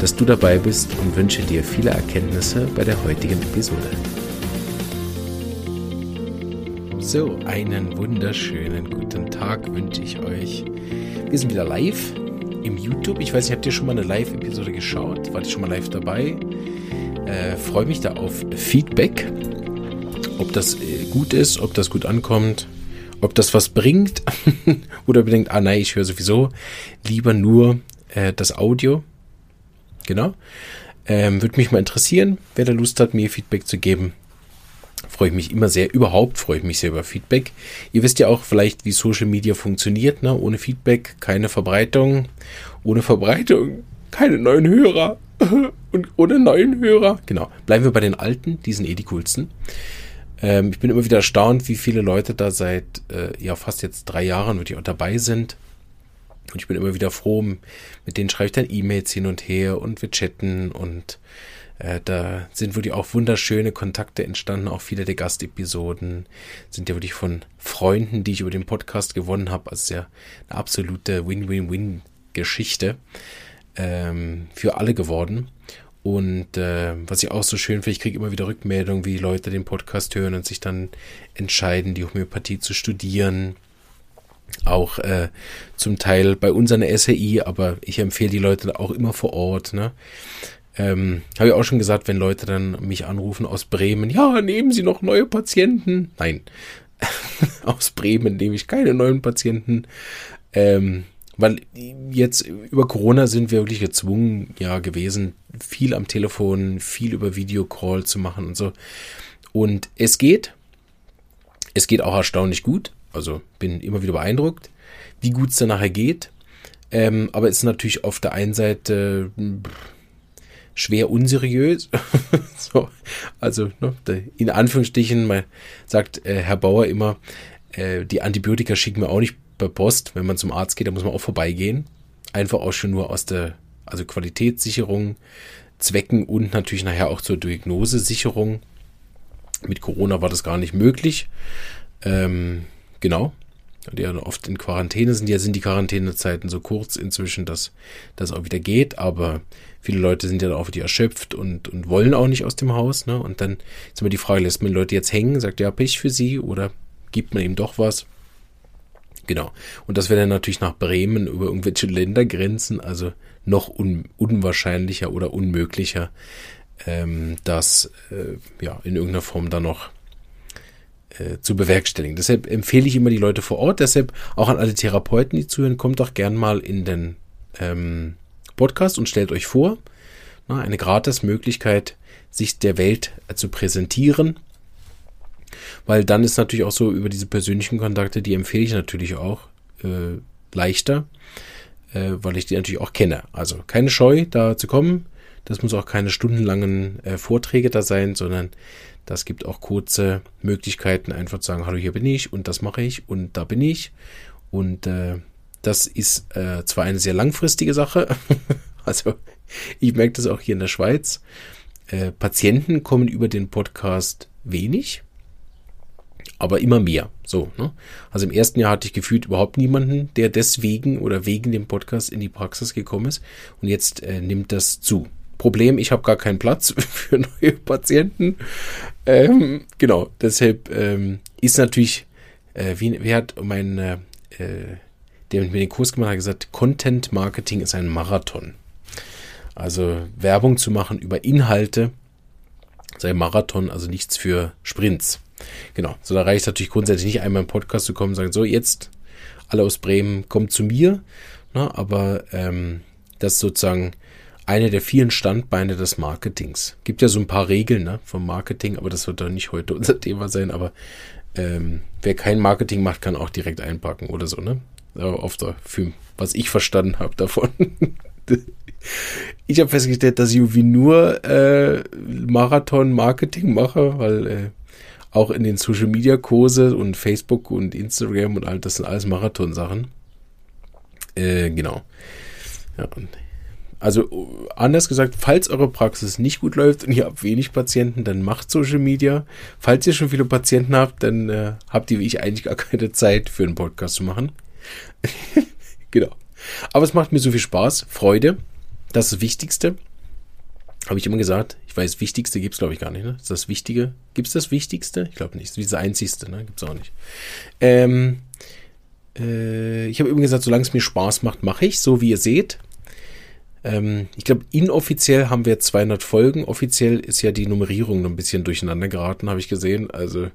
dass du dabei bist und wünsche dir viele Erkenntnisse bei der heutigen Episode. So, einen wunderschönen guten Tag wünsche ich euch. Wir sind wieder live im YouTube. Ich weiß nicht, habt ihr schon mal eine Live-Episode geschaut? Wart ihr schon mal live dabei? Äh, Freue mich da auf Feedback, ob das äh, gut ist, ob das gut ankommt, ob das was bringt oder bedenkt, ah nein, ich höre sowieso lieber nur äh, das Audio. Genau. Ähm, Würde mich mal interessieren, wer da Lust hat, mir Feedback zu geben. Freue ich mich immer sehr. Überhaupt freue ich mich sehr über Feedback. Ihr wisst ja auch vielleicht, wie Social Media funktioniert. Ne? Ohne Feedback keine Verbreitung. Ohne Verbreitung keine neuen Hörer. Und ohne neuen Hörer. Genau. Bleiben wir bei den alten. Die sind eh die coolsten. Ähm, ich bin immer wieder erstaunt, wie viele Leute da seit äh, ja fast jetzt drei Jahren wirklich auch dabei sind. Und ich bin immer wieder froh, mit denen schreibe ich dann E-Mails hin und her und wir chatten und äh, da sind wirklich auch wunderschöne Kontakte entstanden, auch viele der Gastepisoden sind ja wirklich von Freunden, die ich über den Podcast gewonnen habe. Also ja eine absolute Win-Win-Win-Geschichte ähm, für alle geworden. Und äh, was ich auch so schön finde, ich kriege immer wieder Rückmeldungen, wie Leute den Podcast hören und sich dann entscheiden, die Homöopathie zu studieren auch äh, zum Teil bei uns an der SAI, aber ich empfehle die Leute auch immer vor Ort. Ne? Ähm, Habe ich auch schon gesagt, wenn Leute dann mich anrufen aus Bremen, ja, nehmen Sie noch neue Patienten? Nein, aus Bremen nehme ich keine neuen Patienten. Ähm, weil jetzt über Corona sind wir wirklich gezwungen, ja, gewesen, viel am Telefon, viel über Videocall zu machen und so. Und es geht. Es geht auch erstaunlich gut. Also bin immer wieder beeindruckt, wie gut es dann nachher geht. Ähm, aber es ist natürlich auf der einen Seite schwer unseriös. so, also ne, in Anführungsstrichen, man sagt äh, Herr Bauer immer, äh, die Antibiotika schicken wir auch nicht per Post. Wenn man zum Arzt geht, da muss man auch vorbeigehen. Einfach auch schon nur aus der also Qualitätssicherung Zwecken und natürlich nachher auch zur Diagnosesicherung. Mit Corona war das gar nicht möglich. Ähm, Genau. Die ja oft in Quarantäne sind. Ja, sind die Quarantänezeiten so kurz inzwischen, dass das auch wieder geht. Aber viele Leute sind ja auch wieder erschöpft und, und wollen auch nicht aus dem Haus. Ne? Und dann ist immer die Frage, lässt man Leute jetzt hängen, sagt ja Pech für sie oder gibt man ihm doch was? Genau. Und das wäre dann natürlich nach Bremen über irgendwelche Ländergrenzen, also noch un unwahrscheinlicher oder unmöglicher, ähm, dass äh, ja in irgendeiner Form da noch äh, zu bewerkstelligen. Deshalb empfehle ich immer die Leute vor Ort. Deshalb auch an alle Therapeuten, die zuhören, kommt doch gern mal in den ähm, Podcast und stellt euch vor. Na, eine gratis Möglichkeit, sich der Welt äh, zu präsentieren. Weil dann ist natürlich auch so über diese persönlichen Kontakte, die empfehle ich natürlich auch äh, leichter, äh, weil ich die natürlich auch kenne. Also keine Scheu, da zu kommen. Das muss auch keine stundenlangen äh, Vorträge da sein, sondern das gibt auch kurze Möglichkeiten, einfach zu sagen, hallo, hier bin ich und das mache ich und da bin ich. Und äh, das ist äh, zwar eine sehr langfristige Sache, also ich merke das auch hier in der Schweiz. Äh, Patienten kommen über den Podcast wenig, aber immer mehr. So, ne? Also im ersten Jahr hatte ich gefühlt überhaupt niemanden, der deswegen oder wegen dem Podcast in die Praxis gekommen ist. Und jetzt äh, nimmt das zu. Problem, ich habe gar keinen Platz für neue Patienten. Ähm, genau, deshalb ähm, ist natürlich, äh, wie, wie hat mein, äh, der mit mir den Kurs gemacht hat, gesagt, Content Marketing ist ein Marathon. Also Werbung zu machen über Inhalte, sei Marathon, also nichts für Sprints. Genau, so da reicht natürlich grundsätzlich nicht einmal im Podcast zu kommen und sagen, so jetzt alle aus Bremen, kommt zu mir. Na, aber ähm, das sozusagen eine der vielen Standbeine des Marketings. Gibt ja so ein paar Regeln ne, vom Marketing, aber das wird doch nicht heute unser Thema sein. Aber ähm, wer kein Marketing macht, kann auch direkt einpacken oder so, ne? Aber oft für was ich verstanden habe davon. ich habe festgestellt, dass ich irgendwie nur äh, Marathon-Marketing mache, weil äh, auch in den Social Media Kurse und Facebook und Instagram und all das sind alles Marathon-Sachen. Äh, genau. Ja, also anders gesagt, falls eure Praxis nicht gut läuft und ihr habt wenig Patienten, dann macht Social Media. Falls ihr schon viele Patienten habt, dann äh, habt ihr wie ich eigentlich gar keine Zeit für einen Podcast zu machen. genau. Aber es macht mir so viel Spaß, Freude. Das ist das Wichtigste. Habe ich immer gesagt. Ich weiß, Wichtigste gibt es, glaube ich, gar nicht. Ne? ist das Wichtige. Gibt es das Wichtigste? Ich glaube nicht. Das Einzigste. Ne? Gibt es auch nicht. Ähm, äh, ich habe immer gesagt, solange es mir Spaß macht, mache ich. So wie ihr seht. Ähm, ich glaube, inoffiziell haben wir 200 Folgen. Offiziell ist ja die Nummerierung noch ein bisschen durcheinander geraten, habe ich gesehen. Also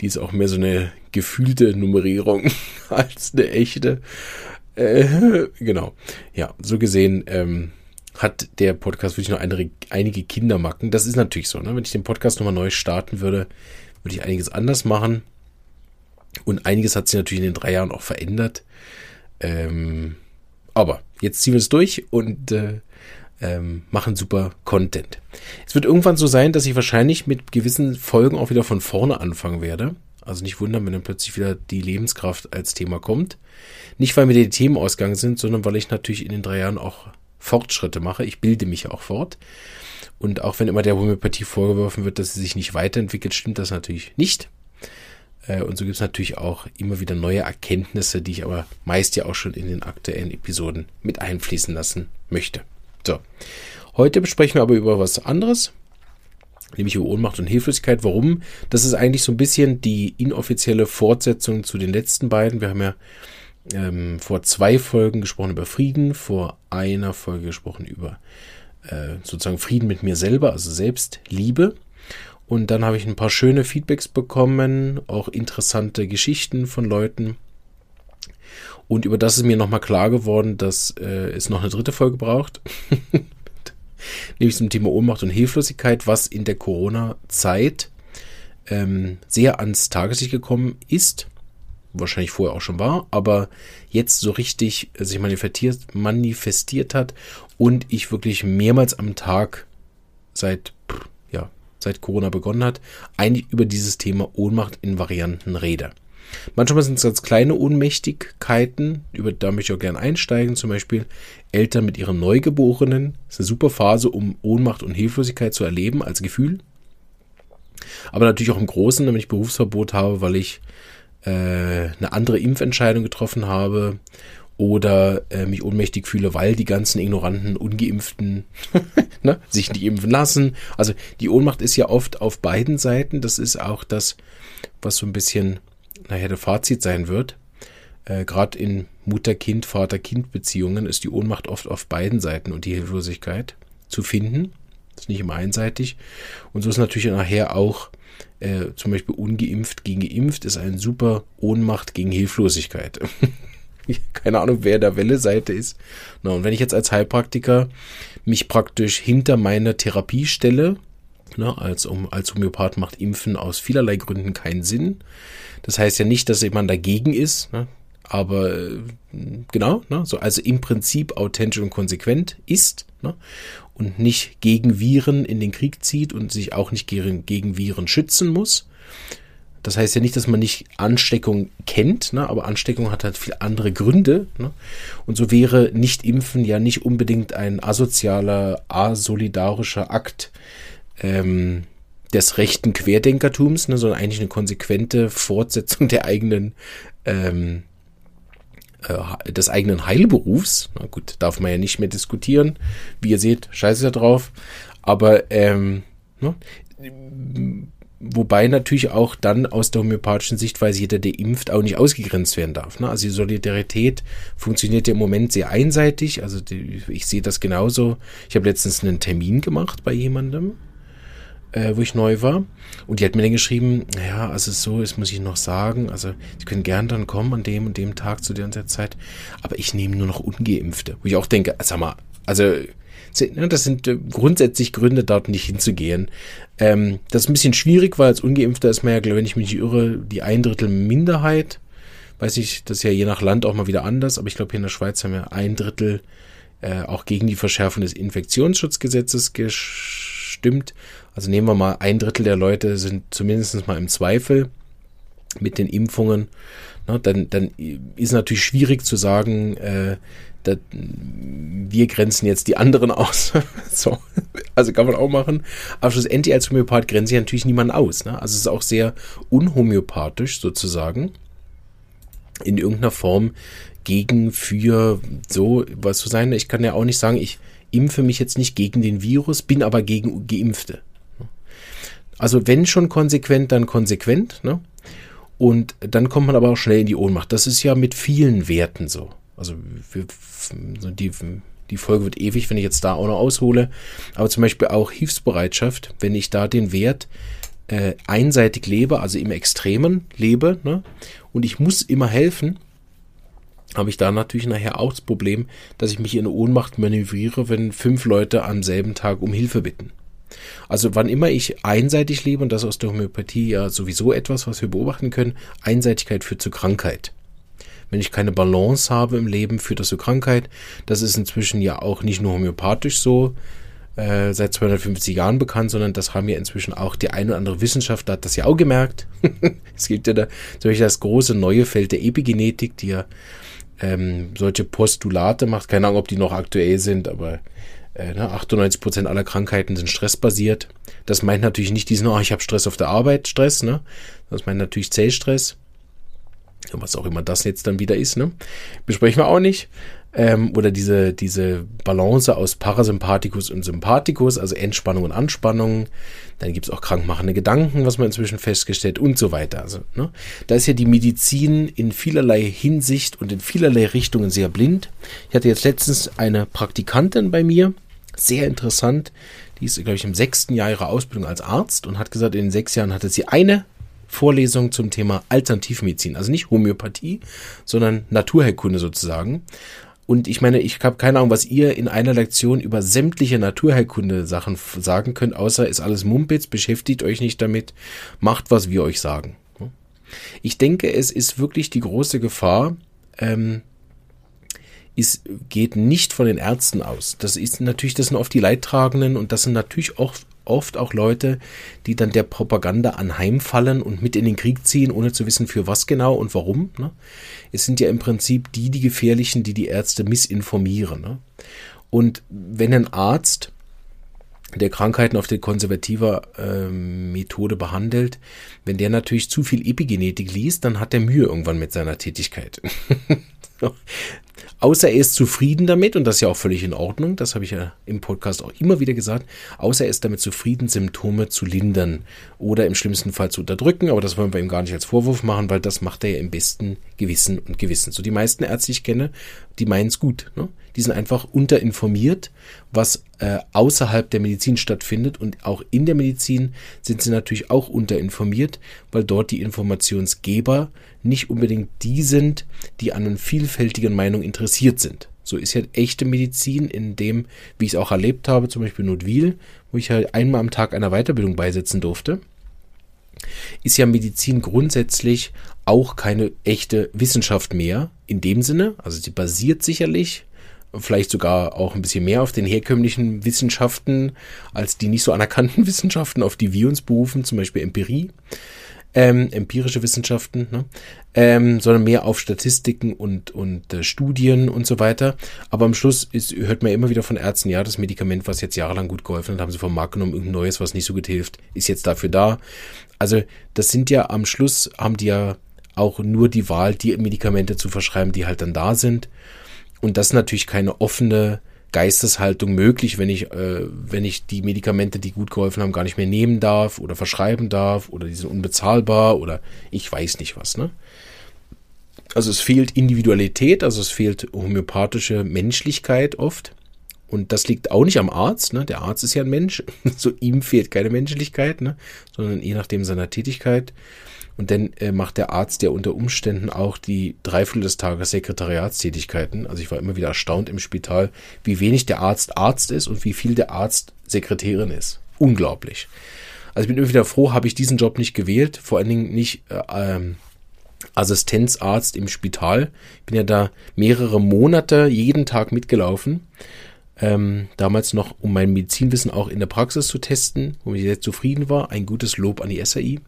die ist auch mehr so eine gefühlte Nummerierung als eine echte. Äh, genau. Ja, so gesehen ähm, hat der Podcast wirklich noch eine, einige Kindermacken. Das ist natürlich so. Ne? Wenn ich den Podcast nochmal neu starten würde, würde ich einiges anders machen. Und einiges hat sich natürlich in den drei Jahren auch verändert. Ähm, aber jetzt ziehen wir es durch und äh, ähm, machen super Content. Es wird irgendwann so sein, dass ich wahrscheinlich mit gewissen Folgen auch wieder von vorne anfangen werde. Also nicht wundern, wenn dann plötzlich wieder die Lebenskraft als Thema kommt. Nicht, weil mir die Themen ausgegangen sind, sondern weil ich natürlich in den drei Jahren auch Fortschritte mache. Ich bilde mich auch fort. Und auch wenn immer der Homöopathie vorgeworfen wird, dass sie sich nicht weiterentwickelt, stimmt das natürlich nicht. Äh, und so gibt es natürlich auch immer wieder neue Erkenntnisse, die ich aber meist ja auch schon in den aktuellen Episoden mit einfließen lassen möchte. So, heute besprechen wir aber über was anderes, nämlich über Ohnmacht und Hilflosigkeit. Warum? Das ist eigentlich so ein bisschen die inoffizielle Fortsetzung zu den letzten beiden. Wir haben ja ähm, vor zwei Folgen gesprochen über Frieden, vor einer Folge gesprochen über äh, sozusagen Frieden mit mir selber, also Selbstliebe. Und dann habe ich ein paar schöne Feedbacks bekommen, auch interessante Geschichten von Leuten. Und über das ist mir nochmal klar geworden, dass äh, es noch eine dritte Folge braucht. Nämlich zum Thema Ohnmacht und Hilflosigkeit, was in der Corona-Zeit ähm, sehr ans Tageslicht gekommen ist. Wahrscheinlich vorher auch schon war, aber jetzt so richtig sich manifestiert, manifestiert hat und ich wirklich mehrmals am Tag seit seit Corona begonnen hat, eigentlich über dieses Thema Ohnmacht in Varianten rede. Manchmal sind es ganz kleine Ohnmächtigkeiten, über da möchte ich auch gerne einsteigen, zum Beispiel Eltern mit ihren Neugeborenen. Das ist eine super Phase, um Ohnmacht und Hilflosigkeit zu erleben als Gefühl. Aber natürlich auch im Großen, wenn ich Berufsverbot habe, weil ich äh, eine andere Impfentscheidung getroffen habe oder äh, mich ohnmächtig fühle, weil die ganzen ignoranten, ungeimpften ne, sich nicht impfen lassen. Also die Ohnmacht ist ja oft auf beiden Seiten. Das ist auch das, was so ein bisschen nachher der Fazit sein wird. Äh, Gerade in Mutter-Kind, Vater-Kind-Beziehungen ist die Ohnmacht oft auf beiden Seiten und die Hilflosigkeit zu finden. Das ist nicht immer einseitig. Und so ist natürlich nachher auch äh, zum Beispiel ungeimpft gegen geimpft ist eine super Ohnmacht gegen Hilflosigkeit. keine Ahnung, wer der Welle-Seite ist. Na, und wenn ich jetzt als Heilpraktiker mich praktisch hinter meiner Therapie stelle, ne, als, um, als Homöopath macht Impfen aus vielerlei Gründen keinen Sinn. Das heißt ja nicht, dass jemand dagegen ist, ne, aber äh, genau, ne, so, also im Prinzip authentisch und konsequent ist ne, und nicht gegen Viren in den Krieg zieht und sich auch nicht gegen, gegen Viren schützen muss, das heißt ja nicht, dass man nicht Ansteckung kennt, ne? aber Ansteckung hat halt viele andere Gründe. Ne? Und so wäre Nicht-Impfen ja nicht unbedingt ein asozialer, asolidarischer Akt ähm, des rechten Querdenkertums, ne? sondern eigentlich eine konsequente Fortsetzung der eigenen ähm, äh, des eigenen Heilberufs. Na gut, darf man ja nicht mehr diskutieren. Wie ihr seht, scheiße da drauf. Aber ähm, ne? Wobei natürlich auch dann aus der homöopathischen Sichtweise jeder, der impft, auch nicht ausgegrenzt werden darf. Ne? Also die Solidarität funktioniert ja im Moment sehr einseitig. Also die, ich sehe das genauso. Ich habe letztens einen Termin gemacht bei jemandem, äh, wo ich neu war. Und die hat mir dann geschrieben, ja, also so, das muss ich noch sagen. Also Sie können gern dann kommen an dem und dem Tag zu der und der Zeit. Aber ich nehme nur noch Ungeimpfte. Wo ich auch denke, sag mal, also das sind äh, grundsätzlich Gründe, dort nicht hinzugehen. Ähm, das ist ein bisschen schwierig, weil als Ungeimpfter ist man ja, wenn ich mich nicht irre, die ein Drittel Minderheit. Weiß ich, das ist ja je nach Land auch mal wieder anders, aber ich glaube, hier in der Schweiz haben wir ein Drittel äh, auch gegen die Verschärfung des Infektionsschutzgesetzes gestimmt. Also nehmen wir mal, ein Drittel der Leute sind zumindest mal im Zweifel mit den Impfungen. Na, dann, dann ist natürlich schwierig zu sagen, äh, dat, wir grenzen jetzt die anderen aus. so, also kann man auch machen. Aber schlussendlich als Homöopath grenze ich natürlich niemanden aus. Ne? Also es ist auch sehr unhomöopathisch sozusagen in irgendeiner Form gegen, für so was zu sein. Ich kann ja auch nicht sagen, ich impfe mich jetzt nicht gegen den Virus, bin aber gegen Geimpfte. Also wenn schon konsequent, dann konsequent. Ne? Und dann kommt man aber auch schnell in die Ohnmacht. Das ist ja mit vielen Werten so. Also wir, die, die Folge wird ewig, wenn ich jetzt da auch noch aushole. Aber zum Beispiel auch Hilfsbereitschaft, wenn ich da den Wert äh, einseitig lebe, also im Extremen lebe, ne? und ich muss immer helfen, habe ich da natürlich nachher auch das Problem, dass ich mich in Ohnmacht manövriere, wenn fünf Leute am selben Tag um Hilfe bitten. Also wann immer ich einseitig lebe, und das ist aus der Homöopathie ja sowieso etwas, was wir beobachten können, Einseitigkeit führt zu Krankheit. Wenn ich keine Balance habe im Leben, führt das zu Krankheit. Das ist inzwischen ja auch nicht nur homöopathisch so, äh, seit 250 Jahren bekannt, sondern das haben ja inzwischen auch die eine oder andere Wissenschaftler hat das ja auch gemerkt. es gibt ja da zum Beispiel das große neue Feld der Epigenetik, die ja ähm, solche Postulate macht. Keine Ahnung, ob die noch aktuell sind, aber äh, 98% ne, Prozent aller Krankheiten sind stressbasiert. Das meint natürlich nicht diesen, oh, ich habe Stress auf der Arbeit, Stress, ne? Das meint natürlich Zellstress. Was auch immer das jetzt dann wieder ist, ne? Besprechen wir auch nicht ähm, oder diese, diese Balance aus Parasympathikus und Sympathikus, also Entspannung und Anspannung. Dann gibt es auch krankmachende Gedanken, was man inzwischen festgestellt und so weiter. Also, ne? Da ist ja die Medizin in vielerlei Hinsicht und in vielerlei Richtungen sehr blind. Ich hatte jetzt letztens eine Praktikantin bei mir, sehr interessant. Die ist, glaube ich, im sechsten Jahr ihrer Ausbildung als Arzt und hat gesagt, in den sechs Jahren hatte sie eine Vorlesung zum Thema Alternativmedizin. Also nicht Homöopathie, sondern Naturheilkunde sozusagen. Und ich meine, ich habe keine Ahnung, was ihr in einer Lektion über sämtliche Naturheilkunde-Sachen sagen könnt, außer ist alles Mumpitz, beschäftigt euch nicht damit, macht, was wir euch sagen. Ich denke, es ist wirklich die große Gefahr, ähm, es geht nicht von den Ärzten aus. Das ist natürlich, das sind oft die Leidtragenden und das sind natürlich auch oft auch Leute, die dann der Propaganda anheimfallen und mit in den Krieg ziehen, ohne zu wissen, für was genau und warum. Ne? Es sind ja im Prinzip die, die Gefährlichen, die die Ärzte missinformieren. Ne? Und wenn ein Arzt der Krankheiten auf die konservative äh, Methode behandelt, wenn der natürlich zu viel Epigenetik liest, dann hat er Mühe irgendwann mit seiner Tätigkeit. Außer er ist zufrieden damit, und das ist ja auch völlig in Ordnung, das habe ich ja im Podcast auch immer wieder gesagt, außer er ist damit zufrieden, Symptome zu lindern oder im schlimmsten Fall zu unterdrücken, aber das wollen wir ihm gar nicht als Vorwurf machen, weil das macht er ja im besten Gewissen und Gewissen. So die meisten Ärzte, die ich kenne, die meinen es gut. Ne? Die sind einfach unterinformiert, was äh, außerhalb der Medizin stattfindet und auch in der Medizin sind sie natürlich auch unterinformiert, weil dort die Informationsgeber nicht unbedingt die sind, die an einer vielfältigen Meinung interessiert sind. So ist ja echte Medizin in dem, wie ich es auch erlebt habe, zum Beispiel Notwil, wo ich halt einmal am Tag einer Weiterbildung beisetzen durfte, ist ja Medizin grundsätzlich auch keine echte Wissenschaft mehr in dem Sinne. Also sie basiert sicherlich vielleicht sogar auch ein bisschen mehr auf den herkömmlichen Wissenschaften als die nicht so anerkannten Wissenschaften, auf die wir uns berufen, zum Beispiel Empirie, ähm, empirische Wissenschaften, ne? ähm, sondern mehr auf Statistiken und, und äh, Studien und so weiter. Aber am Schluss ist, hört man immer wieder von Ärzten, ja, das Medikament, was jetzt jahrelang gut geholfen hat, haben sie vom Markt genommen, irgendein neues, was nicht so gut hilft, ist jetzt dafür da. Also das sind ja am Schluss, haben die ja auch nur die Wahl, die Medikamente zu verschreiben, die halt dann da sind. Und das ist natürlich keine offene Geisteshaltung möglich, wenn ich, äh, wenn ich die Medikamente, die gut geholfen haben, gar nicht mehr nehmen darf oder verschreiben darf oder die sind unbezahlbar oder ich weiß nicht was. Ne? Also es fehlt Individualität, also es fehlt homöopathische Menschlichkeit oft. Und das liegt auch nicht am Arzt. Ne? Der Arzt ist ja ein Mensch. so ihm fehlt keine Menschlichkeit, ne? sondern je nachdem seiner Tätigkeit. Und dann äh, macht der Arzt ja unter Umständen auch die Dreiviertel des Tages Sekretariatstätigkeiten. Also ich war immer wieder erstaunt im Spital, wie wenig der Arzt Arzt ist und wie viel der Arzt Sekretärin ist. Unglaublich. Also ich bin immer wieder froh, habe ich diesen Job nicht gewählt, vor allen Dingen nicht äh, ähm, Assistenzarzt im Spital. Bin ja da mehrere Monate jeden Tag mitgelaufen. Ähm, damals noch, um mein Medizinwissen auch in der Praxis zu testen, wo ich sehr zufrieden war. Ein gutes Lob an die SAI.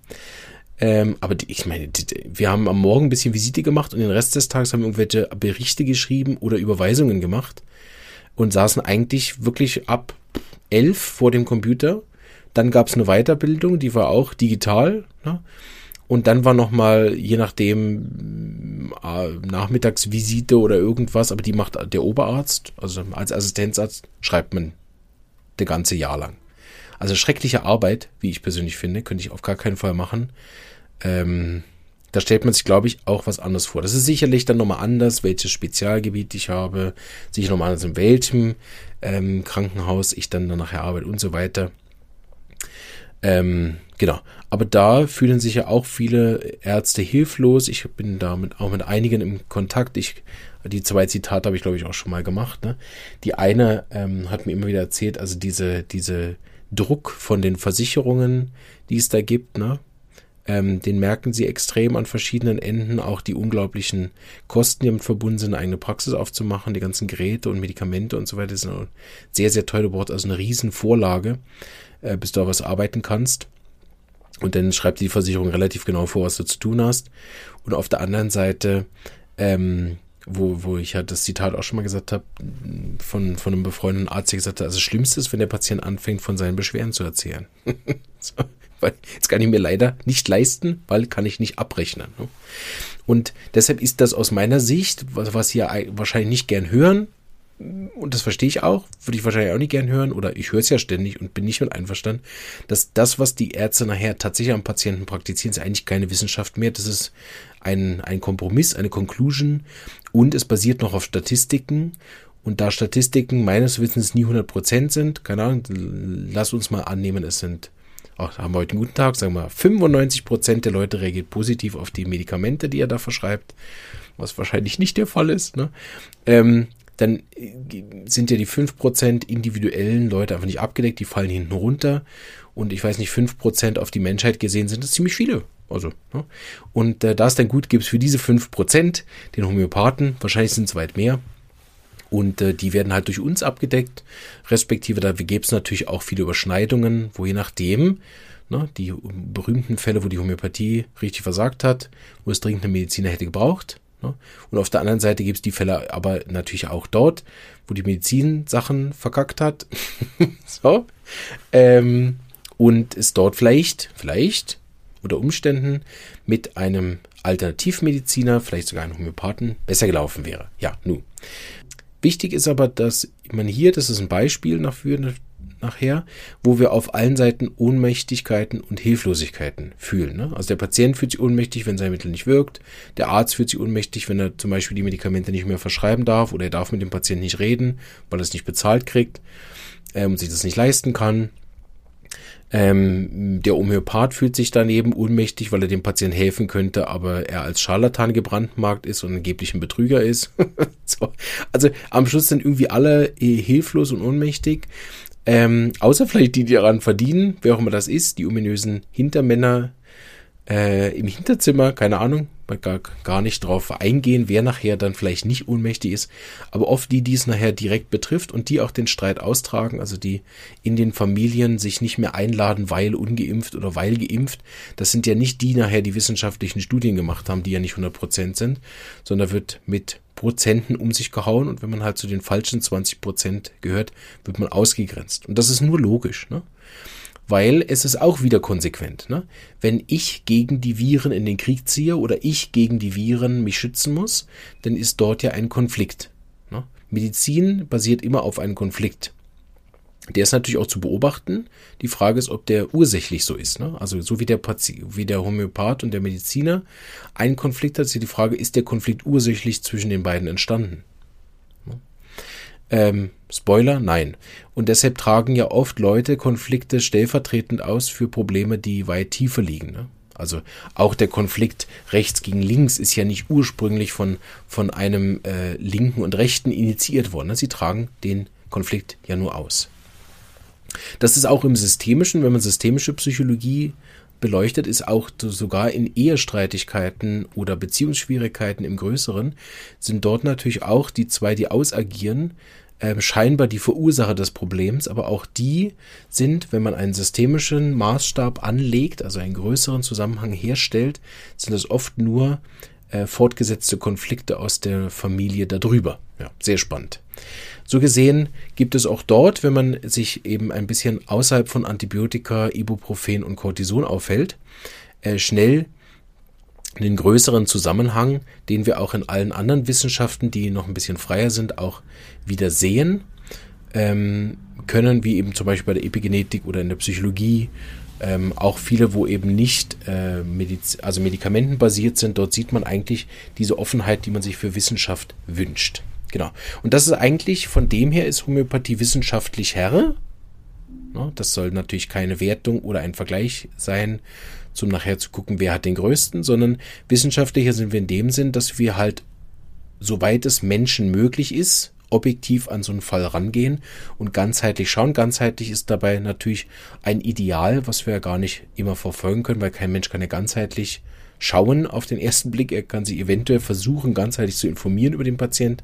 Ähm, aber die, ich meine, die, wir haben am Morgen ein bisschen Visite gemacht und den Rest des Tages haben wir irgendwelche Berichte geschrieben oder Überweisungen gemacht und saßen eigentlich wirklich ab elf vor dem Computer. Dann gab es eine Weiterbildung, die war auch digital. Ne? Und dann war nochmal, je nachdem, äh, Nachmittagsvisite oder irgendwas, aber die macht der Oberarzt. Also als Assistenzarzt schreibt man der ganze Jahr lang. Also schreckliche Arbeit, wie ich persönlich finde, könnte ich auf gar keinen Fall machen. Ähm, da stellt man sich, glaube ich, auch was anderes vor. Das ist sicherlich dann nochmal anders, welches Spezialgebiet ich habe, sicher nochmal anders, in welchem ähm, Krankenhaus ich dann nachher arbeite und so weiter. Ähm, genau. Aber da fühlen sich ja auch viele Ärzte hilflos. Ich bin damit auch mit einigen im Kontakt. Ich, die zwei Zitate habe ich, glaube ich, auch schon mal gemacht. Ne? Die eine ähm, hat mir immer wieder erzählt, also diese, diese Druck von den Versicherungen, die es da gibt, ne? Ähm, den merken sie extrem an verschiedenen Enden. Auch die unglaublichen Kosten, die damit verbunden sind, eine eigene Praxis aufzumachen. Die ganzen Geräte und Medikamente und so weiter sind sehr, sehr teuer. Du brauchst also eine riesen Vorlage, äh, bis du da was arbeiten kannst. Und dann schreibt die Versicherung relativ genau vor, was du zu tun hast. Und auf der anderen Seite, ähm, wo, wo ich ja das Zitat auch schon mal gesagt habe, von, von einem befreundeten Arzt, der gesagt hat, also das Schlimmste ist, wenn der Patient anfängt, von seinen Beschwerden zu erzählen. so, weil jetzt kann ich mir leider nicht leisten, weil kann ich nicht abrechnen. Ne? Und deshalb ist das aus meiner Sicht, was, was Sie wahrscheinlich nicht gern hören, und das verstehe ich auch, würde ich wahrscheinlich auch nicht gern hören, oder ich höre es ja ständig und bin nicht mit einverstanden, dass das, was die Ärzte nachher tatsächlich am Patienten praktizieren, ist eigentlich keine Wissenschaft mehr. Das ist ein, ein Kompromiss, eine Conclusion und es basiert noch auf Statistiken. Und da Statistiken meines Wissens nie 100% sind, keine Ahnung, lass uns mal annehmen, es sind, ach, haben wir heute einen guten Tag, sagen wir, 95% der Leute reagiert positiv auf die Medikamente, die er da verschreibt, was wahrscheinlich nicht der Fall ist. Ne? Ähm, dann sind ja die 5% individuellen Leute einfach nicht abgedeckt, die fallen hinten runter. Und ich weiß nicht, 5% auf die Menschheit gesehen sind das ziemlich viele. Also, ne? Und äh, da es dann gut gibt für diese 5% den Homöopathen, wahrscheinlich sind es weit mehr. Und äh, die werden halt durch uns abgedeckt, respektive da gibt es natürlich auch viele Überschneidungen, wo je nachdem, ne, die berühmten Fälle, wo die Homöopathie richtig versagt hat, wo es dringend eine Mediziner hätte gebraucht, Ne? Und auf der anderen Seite gibt es die Fälle aber natürlich auch dort, wo die Medizin Sachen verkackt hat. so. Ähm, und es dort vielleicht, vielleicht unter Umständen mit einem Alternativmediziner, vielleicht sogar einem Homöopathen, besser gelaufen wäre. Ja, nun. Wichtig ist aber, dass man hier, das ist ein Beispiel dafür, nachher, wo wir auf allen Seiten Ohnmächtigkeiten und Hilflosigkeiten fühlen. Ne? Also der Patient fühlt sich ohnmächtig, wenn sein Mittel nicht wirkt. Der Arzt fühlt sich ohnmächtig, wenn er zum Beispiel die Medikamente nicht mehr verschreiben darf oder er darf mit dem Patienten nicht reden, weil er es nicht bezahlt kriegt ähm, und sich das nicht leisten kann. Ähm, der Homöopath fühlt sich daneben ohnmächtig, weil er dem Patienten helfen könnte, aber er als Scharlatan gebrandmarkt ist und angeblich ein Betrüger ist. so. Also am Schluss sind irgendwie alle äh, hilflos und ohnmächtig. Ähm, außer vielleicht die, die daran verdienen, wer auch immer das ist, die ominösen Hintermänner äh, im Hinterzimmer, keine Ahnung, gar, gar nicht drauf eingehen, wer nachher dann vielleicht nicht ohnmächtig ist, aber oft die, die es nachher direkt betrifft und die auch den Streit austragen, also die in den Familien sich nicht mehr einladen, weil ungeimpft oder weil geimpft, das sind ja nicht die nachher, die wissenschaftlichen Studien gemacht haben, die ja nicht 100% sind, sondern wird mit Prozenten um sich gehauen und wenn man halt zu den falschen 20 Prozent gehört, wird man ausgegrenzt. Und das ist nur logisch, ne? Weil es ist auch wieder konsequent. Ne? Wenn ich gegen die Viren in den Krieg ziehe oder ich gegen die Viren mich schützen muss, dann ist dort ja ein Konflikt. Ne? Medizin basiert immer auf einem Konflikt. Der ist natürlich auch zu beobachten. Die Frage ist, ob der ursächlich so ist. Ne? Also so wie der, Pati wie der Homöopath und der Mediziner einen Konflikt hat, ist die Frage, ist der Konflikt ursächlich zwischen den beiden entstanden? Ne? Ähm, Spoiler, nein. Und deshalb tragen ja oft Leute Konflikte stellvertretend aus für Probleme, die weit tiefer liegen. Ne? Also auch der Konflikt rechts gegen links ist ja nicht ursprünglich von, von einem äh, Linken und Rechten initiiert worden. Ne? Sie tragen den Konflikt ja nur aus. Das ist auch im Systemischen, wenn man systemische Psychologie beleuchtet, ist auch sogar in Ehestreitigkeiten oder Beziehungsschwierigkeiten im Größeren, sind dort natürlich auch die zwei, die ausagieren, äh, scheinbar die Verursacher des Problems, aber auch die sind, wenn man einen systemischen Maßstab anlegt, also einen größeren Zusammenhang herstellt, sind es oft nur äh, fortgesetzte Konflikte aus der Familie darüber. Ja, sehr spannend. So gesehen gibt es auch dort, wenn man sich eben ein bisschen außerhalb von Antibiotika, Ibuprofen und Cortison aufhält, äh, schnell einen größeren Zusammenhang, den wir auch in allen anderen Wissenschaften, die noch ein bisschen freier sind, auch wieder sehen ähm, können, wie eben zum Beispiel bei der Epigenetik oder in der Psychologie. Ähm, auch viele, wo eben nicht äh, Mediz also medikamentenbasiert sind, dort sieht man eigentlich diese Offenheit, die man sich für Wissenschaft wünscht. Genau. Und das ist eigentlich, von dem her ist Homöopathie wissenschaftlich Herr. Das soll natürlich keine Wertung oder ein Vergleich sein, zum nachher zu gucken, wer hat den größten, sondern wissenschaftlicher sind wir in dem Sinn, dass wir halt, soweit es Menschen möglich ist, objektiv an so einen Fall rangehen und ganzheitlich schauen. Ganzheitlich ist dabei natürlich ein Ideal, was wir ja gar nicht immer verfolgen können, weil kein Mensch kann ja ganzheitlich schauen auf den ersten Blick. Er kann sich eventuell versuchen, ganzheitlich zu informieren über den Patient.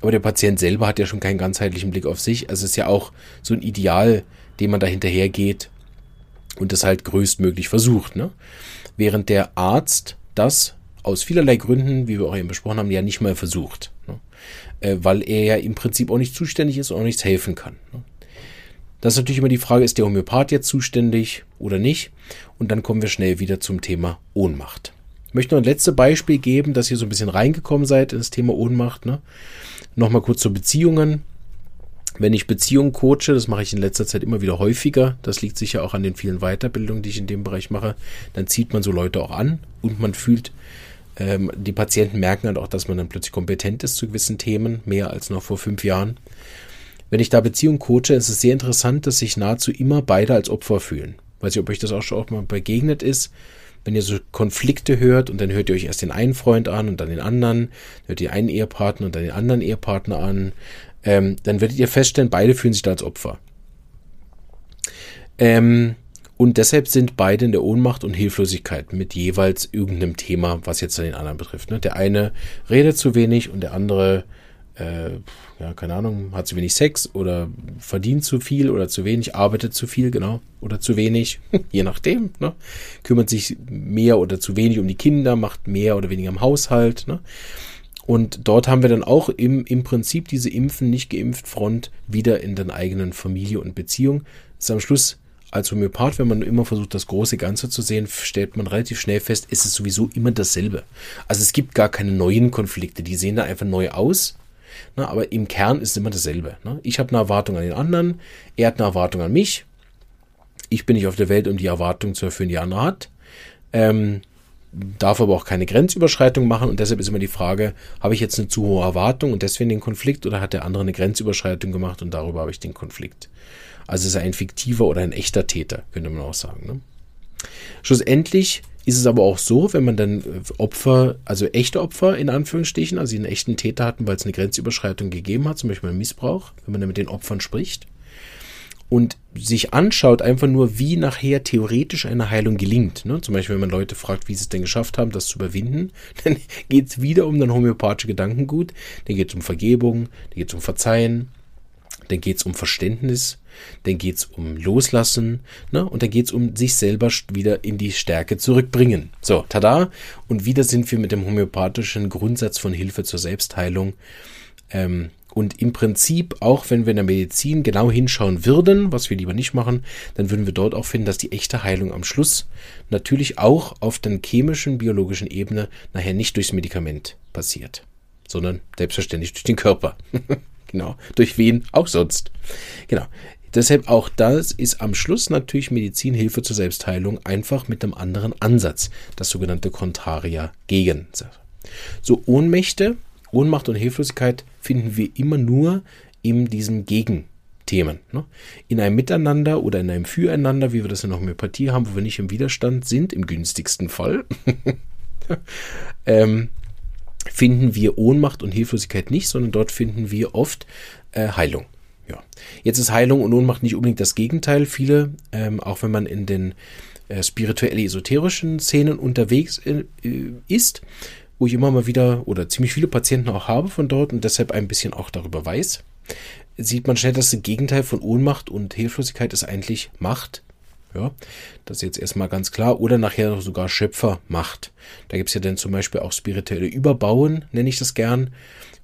Aber der Patient selber hat ja schon keinen ganzheitlichen Blick auf sich. Also es ist ja auch so ein Ideal, dem man da hinterher geht und das halt größtmöglich versucht. Ne? Während der Arzt das aus vielerlei Gründen, wie wir auch eben besprochen haben, ja nicht mal versucht. Ne? Äh, weil er ja im Prinzip auch nicht zuständig ist und auch nichts helfen kann. Ne? Das ist natürlich immer die Frage, ist der Homöopath jetzt zuständig oder nicht? Und dann kommen wir schnell wieder zum Thema Ohnmacht. Ich möchte noch ein letztes Beispiel geben, dass ihr so ein bisschen reingekommen seid in das Thema Ohnmacht. Ne? Nochmal kurz zu Beziehungen. Wenn ich Beziehungen coache, das mache ich in letzter Zeit immer wieder häufiger, das liegt sicher auch an den vielen Weiterbildungen, die ich in dem Bereich mache, dann zieht man so Leute auch an und man fühlt, ähm, die Patienten merken halt auch, dass man dann plötzlich kompetent ist zu gewissen Themen, mehr als noch vor fünf Jahren. Wenn ich da Beziehungen coache, ist es sehr interessant, dass sich nahezu immer beide als Opfer fühlen. Weiß ich, ob euch das auch schon auch mal begegnet ist wenn ihr so Konflikte hört und dann hört ihr euch erst den einen Freund an und dann den anderen, hört ihr einen Ehepartner und dann den anderen Ehepartner an, ähm, dann werdet ihr feststellen, beide fühlen sich da als Opfer. Ähm, und deshalb sind beide in der Ohnmacht und Hilflosigkeit mit jeweils irgendeinem Thema, was jetzt den anderen betrifft. Ne? Der eine redet zu wenig und der andere äh, ja, keine Ahnung, hat zu wenig Sex oder verdient zu viel oder zu wenig, arbeitet zu viel, genau, oder zu wenig, je nachdem, ne? kümmert sich mehr oder zu wenig um die Kinder, macht mehr oder weniger im Haushalt. Ne? Und dort haben wir dann auch im, im Prinzip diese Impfen, nicht geimpft Front wieder in den eigenen Familie und Beziehung. Das ist am Schluss als Homöopath, wenn man immer versucht, das große Ganze zu sehen, stellt man relativ schnell fest, ist es sowieso immer dasselbe. Also es gibt gar keine neuen Konflikte, die sehen da einfach neu aus Ne, aber im Kern ist es immer dasselbe. Ne? Ich habe eine Erwartung an den anderen, er hat eine Erwartung an mich. Ich bin nicht auf der Welt, um die Erwartung zu erfüllen, die andere hat. Ähm, darf aber auch keine Grenzüberschreitung machen und deshalb ist immer die Frage, habe ich jetzt eine zu hohe Erwartung und deswegen den Konflikt oder hat der andere eine Grenzüberschreitung gemacht und darüber habe ich den Konflikt. Also ist er ein fiktiver oder ein echter Täter, könnte man auch sagen. Ne? Schlussendlich ist es aber auch so, wenn man dann äh, Opfer, also echte Opfer in Anführungsstrichen, also einen echten Täter hatten, weil es eine Grenzüberschreitung gegeben hat, zum Beispiel einen Missbrauch, wenn man dann mit den Opfern spricht und sich anschaut einfach nur, wie nachher theoretisch eine Heilung gelingt. Ne? Zum Beispiel, wenn man Leute fragt, wie sie es denn geschafft haben, das zu überwinden, dann geht es wieder um dann homöopathische Gedankengut, dann geht es um Vergebung, dann geht es um Verzeihen, dann geht es um Verständnis, dann geht es um Loslassen ne? und dann geht es um sich selber wieder in die Stärke zurückbringen. So, tada. Und wieder sind wir mit dem homöopathischen Grundsatz von Hilfe zur Selbstheilung. Ähm, und im Prinzip, auch wenn wir in der Medizin genau hinschauen würden, was wir lieber nicht machen, dann würden wir dort auch finden, dass die echte Heilung am Schluss natürlich auch auf der chemischen, biologischen Ebene nachher nicht durchs Medikament passiert, sondern selbstverständlich durch den Körper. Genau. Durch wen auch sonst. Genau. Deshalb auch das ist am Schluss natürlich Medizinhilfe zur Selbstheilung einfach mit einem anderen Ansatz. Das sogenannte Contraria gegen. So Ohnmächte, Ohnmacht und Hilflosigkeit finden wir immer nur in diesem Gegenthemen. Ne? In einem Miteinander oder in einem Füreinander, wie wir das in der Homöopathie haben, wo wir nicht im Widerstand sind, im günstigsten Fall. ähm, finden wir Ohnmacht und Hilflosigkeit nicht, sondern dort finden wir oft äh, Heilung. Ja. Jetzt ist Heilung und Ohnmacht nicht unbedingt das Gegenteil. Viele, ähm, auch wenn man in den äh, spirituelle, esoterischen Szenen unterwegs äh, ist, wo ich immer mal wieder oder ziemlich viele Patienten auch habe von dort und deshalb ein bisschen auch darüber weiß, sieht man schnell, dass das Gegenteil von Ohnmacht und Hilflosigkeit ist eigentlich Macht. Ja, das ist jetzt erstmal ganz klar. Oder nachher sogar Schöpfermacht. Da gibt es ja dann zum Beispiel auch spirituelle Überbauen, nenne ich das gern,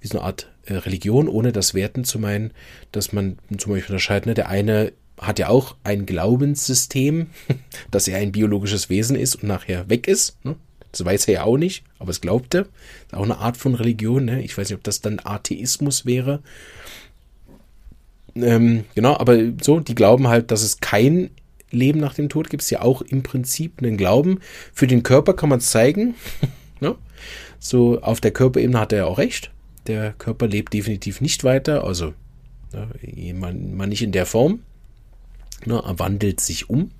wie so eine Art äh, Religion, ohne das Werten zu meinen, dass man zum Beispiel unterscheidet, ne, der eine hat ja auch ein Glaubenssystem, dass er ein biologisches Wesen ist und nachher weg ist. Ne? Das weiß er ja auch nicht, aber es glaubt er. Ist auch eine Art von Religion. Ne? Ich weiß nicht, ob das dann Atheismus wäre. Ähm, genau, aber so, die glauben halt, dass es kein Leben nach dem Tod gibt. Es ja auch im Prinzip einen Glauben. Für den Körper kann man es zeigen. ne? So, auf der Körperebene hat er ja auch recht. Der Körper lebt definitiv nicht weiter. Also, ne, man, man nicht in der Form. Ne, er wandelt sich um.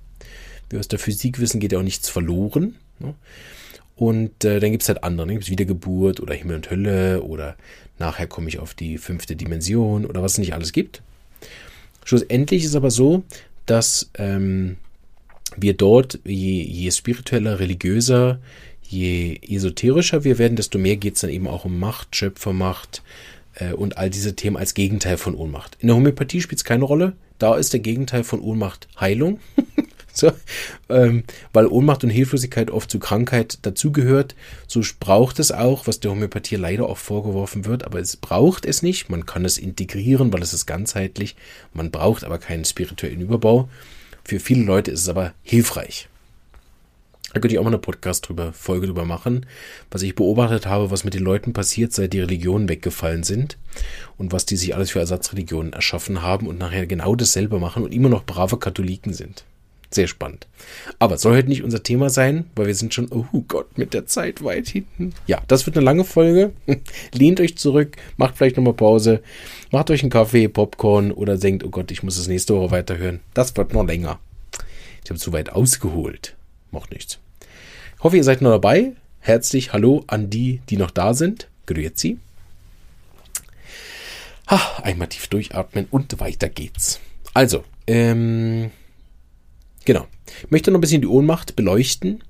Wie wir aus der Physik wissen, geht ja auch nichts verloren. Ne? Und äh, dann gibt es halt andere. Dann gibt es Wiedergeburt oder Himmel und Hölle oder nachher komme ich auf die fünfte Dimension oder was es nicht alles gibt. Schlussendlich ist aber so, dass ähm, wir dort, je, je spiritueller, religiöser, je esoterischer wir werden, desto mehr geht es dann eben auch um Macht, Schöpfermacht äh, und all diese Themen als Gegenteil von Ohnmacht. In der Homöopathie spielt es keine Rolle. Da ist der Gegenteil von Ohnmacht Heilung. so, ähm, weil Ohnmacht und Hilflosigkeit oft zu Krankheit dazugehört. So braucht es auch, was der Homöopathie leider auch vorgeworfen wird, aber es braucht es nicht. Man kann es integrieren, weil es ist ganzheitlich. Man braucht aber keinen spirituellen Überbau. Für viele Leute ist es aber hilfreich. Da könnte ich auch mal eine Podcast drüber, Folge drüber machen, was ich beobachtet habe, was mit den Leuten passiert, seit die Religionen weggefallen sind und was die sich alles für Ersatzreligionen erschaffen haben und nachher genau dasselbe machen und immer noch brave Katholiken sind. Sehr spannend. Aber soll heute nicht unser Thema sein, weil wir sind schon, oh Gott, mit der Zeit weit hinten. Ja, das wird eine lange Folge. Lehnt euch zurück, macht vielleicht nochmal Pause, macht euch einen Kaffee, Popcorn oder denkt, oh Gott, ich muss es nächste Woche weiterhören. Das wird noch länger. Ich habe zu weit ausgeholt. Macht nichts. Ich hoffe, ihr seid noch dabei. Herzlich Hallo an die, die noch da sind. Grüezi. Ha, einmal tief durchatmen und weiter geht's. Also, ähm, genau. Ich möchte noch ein bisschen die Ohnmacht beleuchten.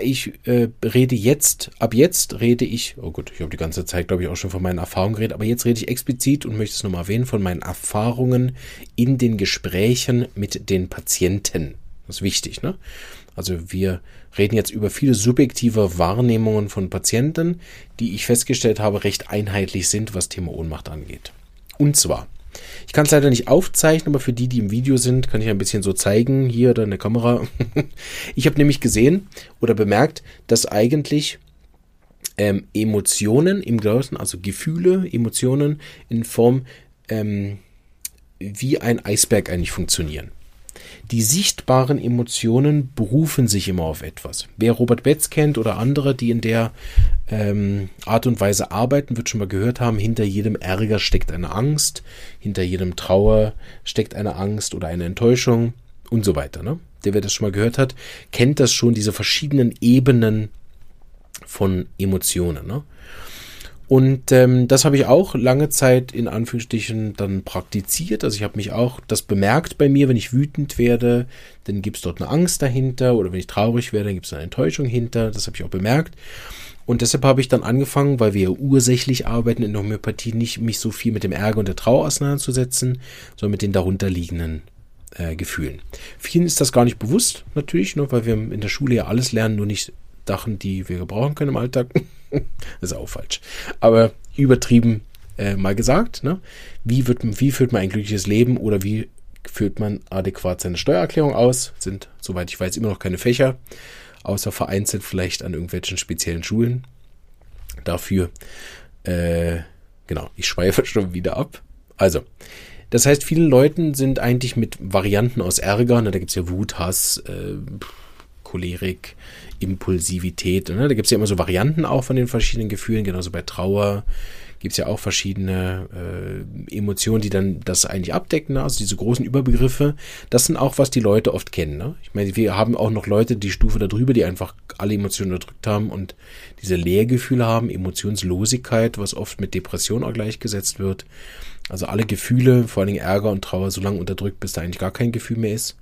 Ich äh, rede jetzt, ab jetzt rede ich, oh gut, ich habe die ganze Zeit, glaube ich, auch schon von meinen Erfahrungen geredet, aber jetzt rede ich explizit und möchte es nochmal erwähnen, von meinen Erfahrungen in den Gesprächen mit den Patienten. Das ist wichtig, ne? Also wir reden jetzt über viele subjektive Wahrnehmungen von Patienten, die ich festgestellt habe, recht einheitlich sind, was Thema Ohnmacht angeht. Und zwar, ich kann es leider nicht aufzeichnen, aber für die, die im Video sind, kann ich ein bisschen so zeigen, hier oder in der Kamera. ich habe nämlich gesehen oder bemerkt, dass eigentlich ähm, Emotionen im Großen, also Gefühle, Emotionen in Form ähm, wie ein Eisberg eigentlich funktionieren. Die sichtbaren Emotionen berufen sich immer auf etwas. Wer Robert Betz kennt oder andere, die in der ähm, Art und Weise arbeiten, wird schon mal gehört haben, hinter jedem Ärger steckt eine Angst, hinter jedem Trauer steckt eine Angst oder eine Enttäuschung und so weiter. Ne? Der, wer das schon mal gehört hat, kennt das schon, diese verschiedenen Ebenen von Emotionen. Ne? Und ähm, das habe ich auch lange Zeit in Anführungsstrichen dann praktiziert. Also ich habe mich auch das bemerkt bei mir, wenn ich wütend werde, dann gibt es dort eine Angst dahinter oder wenn ich traurig werde, dann gibt es eine Enttäuschung hinter. Das habe ich auch bemerkt. Und deshalb habe ich dann angefangen, weil wir ja ursächlich arbeiten in der Homöopathie, nicht mich so viel mit dem Ärger und der Trauer auseinanderzusetzen, sondern mit den darunterliegenden äh, Gefühlen. Vielen ist das gar nicht bewusst, natürlich, nur ne, weil wir in der Schule ja alles lernen, nur nicht Sachen, die wir gebrauchen können im Alltag. ist auch falsch. Aber übertrieben äh, mal gesagt, ne? wie, wird, wie führt man ein glückliches Leben oder wie führt man adäquat seine Steuererklärung aus? Sind, soweit ich weiß, immer noch keine Fächer, außer vereinzelt vielleicht an irgendwelchen speziellen Schulen. Dafür, äh, genau, ich schweife schon wieder ab. Also, das heißt, vielen Leuten sind eigentlich mit Varianten aus Ärger, ne, da gibt es ja Wut, Hass, äh, Cholerik, Impulsivität. Ne? Da gibt es ja immer so Varianten auch von den verschiedenen Gefühlen, genauso bei Trauer gibt es ja auch verschiedene äh, Emotionen, die dann das eigentlich abdecken, ne? also diese großen Überbegriffe. Das sind auch, was die Leute oft kennen. Ne? Ich meine, wir haben auch noch Leute, die Stufe darüber, die einfach alle Emotionen unterdrückt haben und diese Leergefühle haben, Emotionslosigkeit, was oft mit Depression auch gleichgesetzt wird. Also alle Gefühle, vor allen Dingen Ärger und Trauer, so lange unterdrückt, bis da eigentlich gar kein Gefühl mehr ist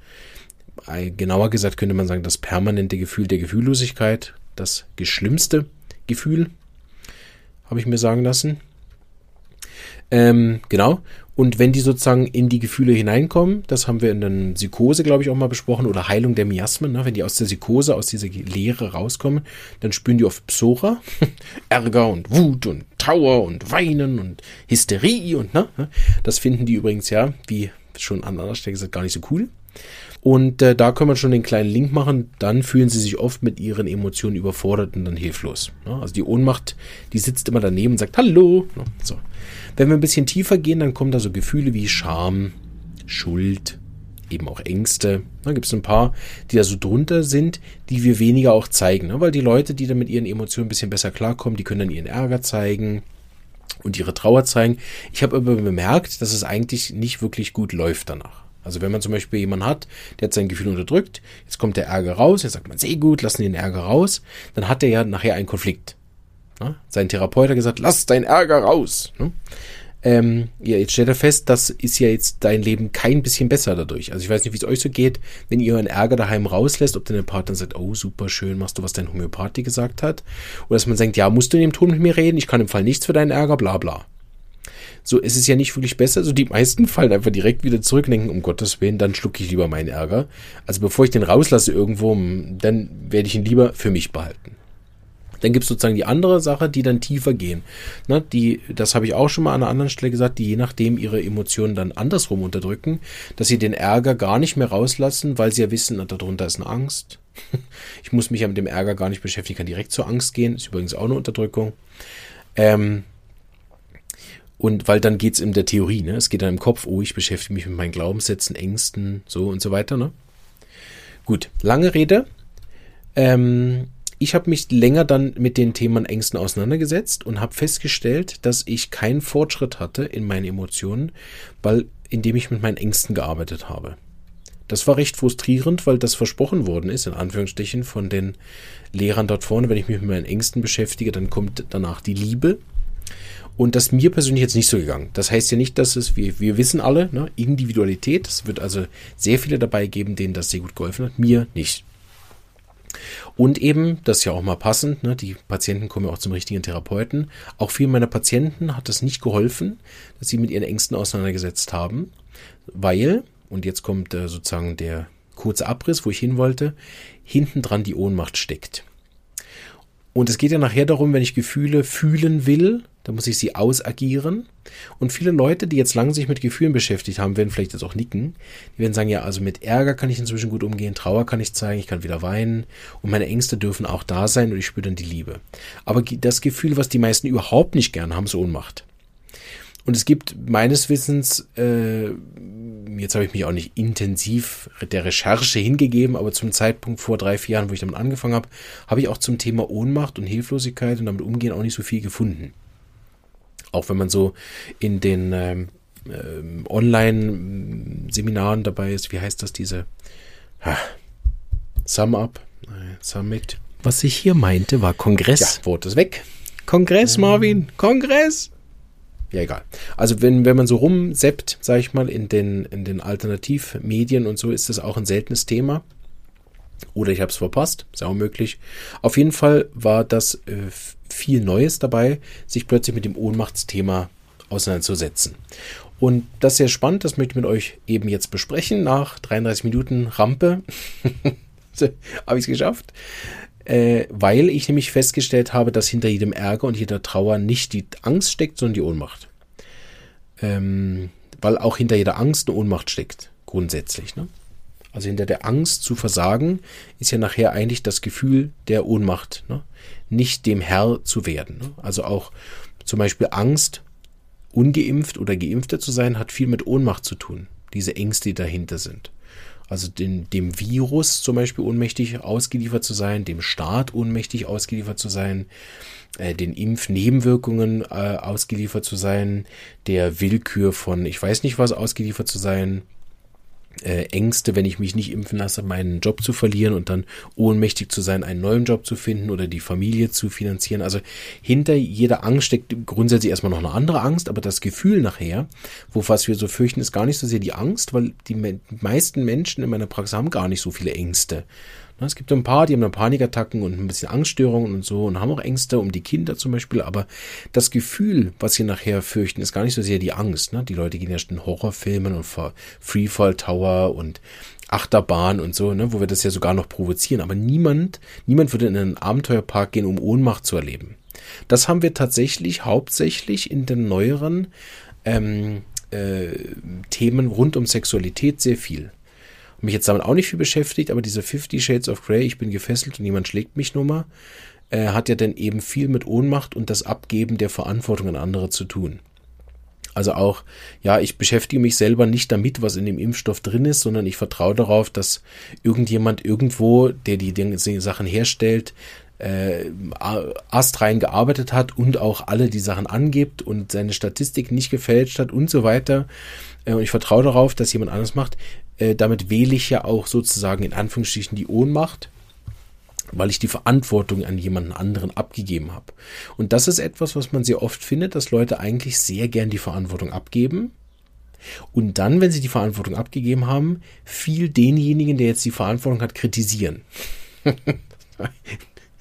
genauer gesagt könnte man sagen, das permanente Gefühl der Gefühllosigkeit, das geschlimmste Gefühl, habe ich mir sagen lassen. Ähm, genau. Und wenn die sozusagen in die Gefühle hineinkommen, das haben wir in der Psychose, glaube ich, auch mal besprochen, oder Heilung der Miasmen, ne? wenn die aus der Psychose, aus dieser Leere rauskommen, dann spüren die oft Psora, Ärger und Wut und Trauer und Weinen und Hysterie und ne? Das finden die übrigens ja, wie schon an anderer Stelle gesagt, gar nicht so cool. Und äh, da können wir schon den kleinen Link machen. Dann fühlen sie sich oft mit ihren Emotionen überfordert und dann hilflos. Ne? Also die Ohnmacht, die sitzt immer daneben und sagt Hallo. Ne? So. Wenn wir ein bisschen tiefer gehen, dann kommen da so Gefühle wie Scham, Schuld, eben auch Ängste. Da gibt es ein paar, die da so drunter sind, die wir weniger auch zeigen. Ne? Weil die Leute, die dann mit ihren Emotionen ein bisschen besser klarkommen, die können dann ihren Ärger zeigen und ihre Trauer zeigen. Ich habe aber bemerkt, dass es eigentlich nicht wirklich gut läuft danach. Also wenn man zum Beispiel jemanden hat, der hat sein Gefühl unterdrückt, jetzt kommt der Ärger raus, jetzt sagt man, sehr gut, lassen den Ärger raus, dann hat er ja nachher einen Konflikt. Ne? Sein Therapeut hat gesagt, lass deinen Ärger raus. Ne? Ähm, ja, jetzt stellt er fest, das ist ja jetzt dein Leben kein bisschen besser dadurch. Also ich weiß nicht, wie es euch so geht, wenn ihr euren Ärger daheim rauslässt, ob dann der Partner sagt, oh, super schön, machst du, was dein Homöopathie gesagt hat. Oder dass man denkt, ja, musst du in dem Ton mit mir reden, ich kann im Fall nichts für deinen Ärger, bla bla. So, ist es ja nicht wirklich besser. So, die meisten fallen einfach direkt wieder zurück und denken, um Gottes Willen, dann schlucke ich lieber meinen Ärger. Also bevor ich den rauslasse irgendwo, dann werde ich ihn lieber für mich behalten. Dann gibt es sozusagen die andere Sache, die dann tiefer gehen. Ne, die, das habe ich auch schon mal an einer anderen Stelle gesagt, die je nachdem ihre Emotionen dann andersrum unterdrücken, dass sie den Ärger gar nicht mehr rauslassen, weil sie ja wissen, darunter ist eine Angst. Ich muss mich ja mit dem Ärger gar nicht beschäftigen, kann direkt zur Angst gehen, ist übrigens auch eine Unterdrückung. Ähm, und weil dann geht es in der Theorie, ne? Es geht dann im Kopf, oh, ich beschäftige mich mit meinen Glaubenssätzen, Ängsten, so und so weiter, ne? Gut, lange Rede. Ähm, ich habe mich länger dann mit den Themen Ängsten auseinandergesetzt und habe festgestellt, dass ich keinen Fortschritt hatte in meinen Emotionen, weil indem ich mit meinen Ängsten gearbeitet habe. Das war recht frustrierend, weil das versprochen worden ist, in Anführungsstrichen, von den Lehrern dort vorne. Wenn ich mich mit meinen Ängsten beschäftige, dann kommt danach die Liebe. Und das mir persönlich jetzt nicht so gegangen. Das heißt ja nicht, dass es, wir, wir wissen alle, ne, Individualität, es wird also sehr viele dabei geben, denen das sehr gut geholfen hat, mir nicht. Und eben, das ist ja auch mal passend, ne, die Patienten kommen ja auch zum richtigen Therapeuten. Auch vielen meiner Patienten hat es nicht geholfen, dass sie mit ihren Ängsten auseinandergesetzt haben, weil, und jetzt kommt äh, sozusagen der kurze Abriss, wo ich hin wollte, hinten dran die Ohnmacht steckt. Und es geht ja nachher darum, wenn ich Gefühle fühlen will, dann muss ich sie ausagieren. Und viele Leute, die jetzt lange sich mit Gefühlen beschäftigt haben, werden vielleicht jetzt auch nicken. Die werden sagen, ja, also mit Ärger kann ich inzwischen gut umgehen, Trauer kann ich zeigen, ich kann wieder weinen und meine Ängste dürfen auch da sein und ich spüre dann die Liebe. Aber das Gefühl, was die meisten überhaupt nicht gern haben, ist Ohnmacht. Und es gibt meines Wissens, äh, jetzt habe ich mich auch nicht intensiv der Recherche hingegeben, aber zum Zeitpunkt vor drei, vier Jahren, wo ich damit angefangen habe, habe ich auch zum Thema Ohnmacht und Hilflosigkeit und damit umgehen auch nicht so viel gefunden. Auch wenn man so in den ähm, äh, Online-Seminaren dabei ist, wie heißt das, diese ha, Sum Up, Summit. Was ich hier meinte, war Kongress. Ja, Wort ist weg. Kongress, Marvin, Kongress ja egal. Also wenn, wenn man so rumseppt, sage ich mal, in den, in den Alternativmedien und so, ist das auch ein seltenes Thema. Oder ich habe es verpasst, ist auch möglich. Auf jeden Fall war das äh, viel Neues dabei, sich plötzlich mit dem Ohnmachtsthema auseinanderzusetzen. Und das ist sehr spannend, das möchte ich mit euch eben jetzt besprechen. Nach 33 Minuten Rampe habe ich es geschafft äh, weil ich nämlich festgestellt habe, dass hinter jedem Ärger und jeder Trauer nicht die Angst steckt, sondern die Ohnmacht. Ähm, weil auch hinter jeder Angst eine Ohnmacht steckt, grundsätzlich. Ne? Also hinter der Angst zu versagen ist ja nachher eigentlich das Gefühl der Ohnmacht, ne? nicht dem Herr zu werden. Ne? Also auch zum Beispiel Angst, ungeimpft oder geimpfter zu sein, hat viel mit Ohnmacht zu tun. Diese Ängste, die dahinter sind also den, dem Virus zum Beispiel ohnmächtig ausgeliefert zu sein, dem Staat ohnmächtig ausgeliefert zu sein, äh, den Impfnebenwirkungen äh, ausgeliefert zu sein, der Willkür von ich weiß nicht was ausgeliefert zu sein, äh, Ängste, wenn ich mich nicht impfen lasse, meinen Job zu verlieren und dann ohnmächtig zu sein, einen neuen Job zu finden oder die Familie zu finanzieren. Also hinter jeder Angst steckt grundsätzlich erstmal noch eine andere Angst, aber das Gefühl nachher, wo was wir so fürchten, ist gar nicht so sehr die Angst, weil die meisten Menschen in meiner Praxis haben gar nicht so viele Ängste. Ne, es gibt ein paar, die haben dann Panikattacken und ein bisschen Angststörungen und so und haben auch Ängste um die Kinder zum Beispiel, aber das Gefühl, was sie nachher fürchten, ist gar nicht so sehr die Angst. Ne? Die Leute gehen ja in Horrorfilmen und vor Freefall Tower und Achterbahn und so, ne, wo wir das ja sogar noch provozieren. Aber niemand, niemand würde in einen Abenteuerpark gehen, um Ohnmacht zu erleben. Das haben wir tatsächlich hauptsächlich in den neueren ähm, äh, Themen rund um Sexualität sehr viel mich jetzt damit auch nicht viel beschäftigt, aber diese 50 Shades of Grey, ich bin gefesselt und niemand schlägt mich nur mal, äh, hat ja dann eben viel mit Ohnmacht und das Abgeben der Verantwortung an andere zu tun. Also auch, ja, ich beschäftige mich selber nicht damit, was in dem Impfstoff drin ist, sondern ich vertraue darauf, dass irgendjemand irgendwo, der die, die Sachen herstellt, äh, astrein gearbeitet hat und auch alle die Sachen angibt und seine Statistik nicht gefälscht hat und so weiter. Äh, und ich vertraue darauf, dass jemand anders macht. Äh, damit wähle ich ja auch sozusagen in Anführungsstrichen die Ohnmacht, weil ich die Verantwortung an jemanden anderen abgegeben habe. Und das ist etwas, was man sehr oft findet, dass Leute eigentlich sehr gern die Verantwortung abgeben. Und dann, wenn sie die Verantwortung abgegeben haben, viel denjenigen, der jetzt die Verantwortung hat, kritisieren.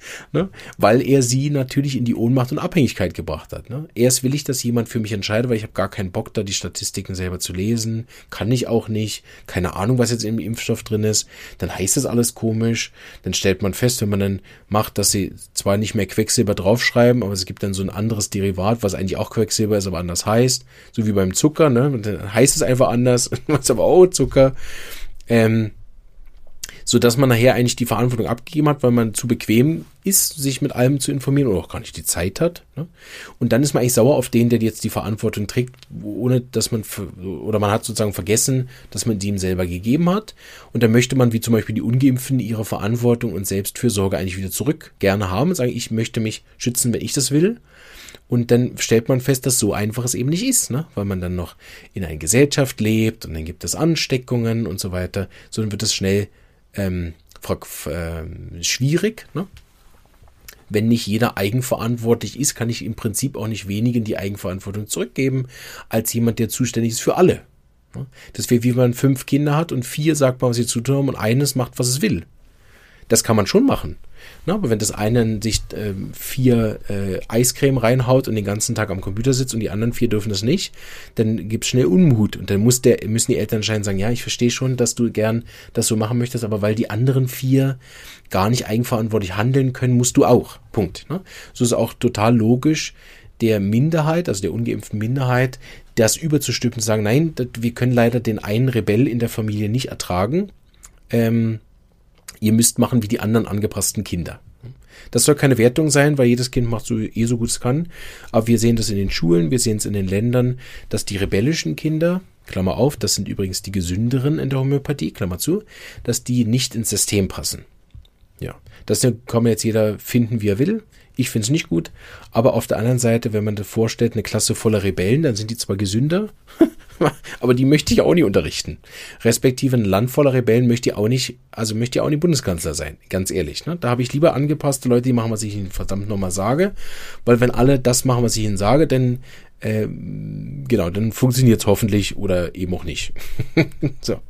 ne? weil er sie natürlich in die Ohnmacht und Abhängigkeit gebracht hat. Ne? Erst will ich, dass jemand für mich entscheidet, weil ich habe gar keinen Bock, da die Statistiken selber zu lesen, kann ich auch nicht, keine Ahnung, was jetzt im Impfstoff drin ist. Dann heißt das alles komisch. Dann stellt man fest, wenn man dann macht, dass sie zwar nicht mehr Quecksilber draufschreiben, aber es gibt dann so ein anderes Derivat, was eigentlich auch Quecksilber ist, aber anders heißt, so wie beim Zucker. Ne? dann heißt es einfach anders, was aber auch Zucker. Ähm, so dass man nachher eigentlich die Verantwortung abgegeben hat, weil man zu bequem ist, sich mit allem zu informieren oder auch gar nicht die Zeit hat. Ne? Und dann ist man eigentlich sauer auf den, der jetzt die Verantwortung trägt, ohne dass man oder man hat sozusagen vergessen, dass man die ihm selber gegeben hat. Und dann möchte man, wie zum Beispiel die Ungeimpften, ihre Verantwortung und Selbstfürsorge eigentlich wieder zurück gerne haben und sagen, ich möchte mich schützen, wenn ich das will. Und dann stellt man fest, dass so einfach es eben nicht ist, ne? weil man dann noch in einer Gesellschaft lebt und dann gibt es Ansteckungen und so weiter. So dann wird es schnell ähm, äh, schwierig. Ne? Wenn nicht jeder eigenverantwortlich ist, kann ich im Prinzip auch nicht wenigen die Eigenverantwortung zurückgeben, als jemand, der zuständig ist für alle. Ne? Das wäre wie man fünf Kinder hat und vier sagt man, was sie zu tun haben und eines macht, was es will. Das kann man schon machen. Na, aber wenn das eine sich äh, vier äh, Eiscreme reinhaut und den ganzen Tag am Computer sitzt und die anderen vier dürfen das nicht, dann gibt es schnell Unmut. Und dann muss der, müssen die Eltern anscheinend sagen, ja, ich verstehe schon, dass du gern das so machen möchtest, aber weil die anderen vier gar nicht eigenverantwortlich handeln können, musst du auch. Punkt. Ne? So ist auch total logisch, der Minderheit, also der ungeimpften Minderheit, das überzustülpen und sagen, nein, wir können leider den einen Rebell in der Familie nicht ertragen. Ähm, ihr müsst machen wie die anderen angepassten Kinder. Das soll keine Wertung sein, weil jedes Kind macht so eh so gut es kann. Aber wir sehen das in den Schulen, wir sehen es in den Ländern, dass die rebellischen Kinder, Klammer auf, das sind übrigens die gesünderen in der Homöopathie, Klammer zu, dass die nicht ins System passen. Ja, das kann man jetzt jeder finden, wie er will. Ich finde es nicht gut. Aber auf der anderen Seite, wenn man da vorstellt, eine Klasse voller Rebellen, dann sind die zwar gesünder, aber die möchte ich auch nicht unterrichten. Respektive ein Land voller Rebellen möchte ich auch nicht, also möchte ich auch nicht Bundeskanzler sein, ganz ehrlich. Ne? Da habe ich lieber angepasste Leute, die machen, was ich ihnen verdammt nochmal sage. Weil wenn alle das machen, was ich ihnen sage, dann äh, genau, dann funktioniert es hoffentlich oder eben auch nicht. so.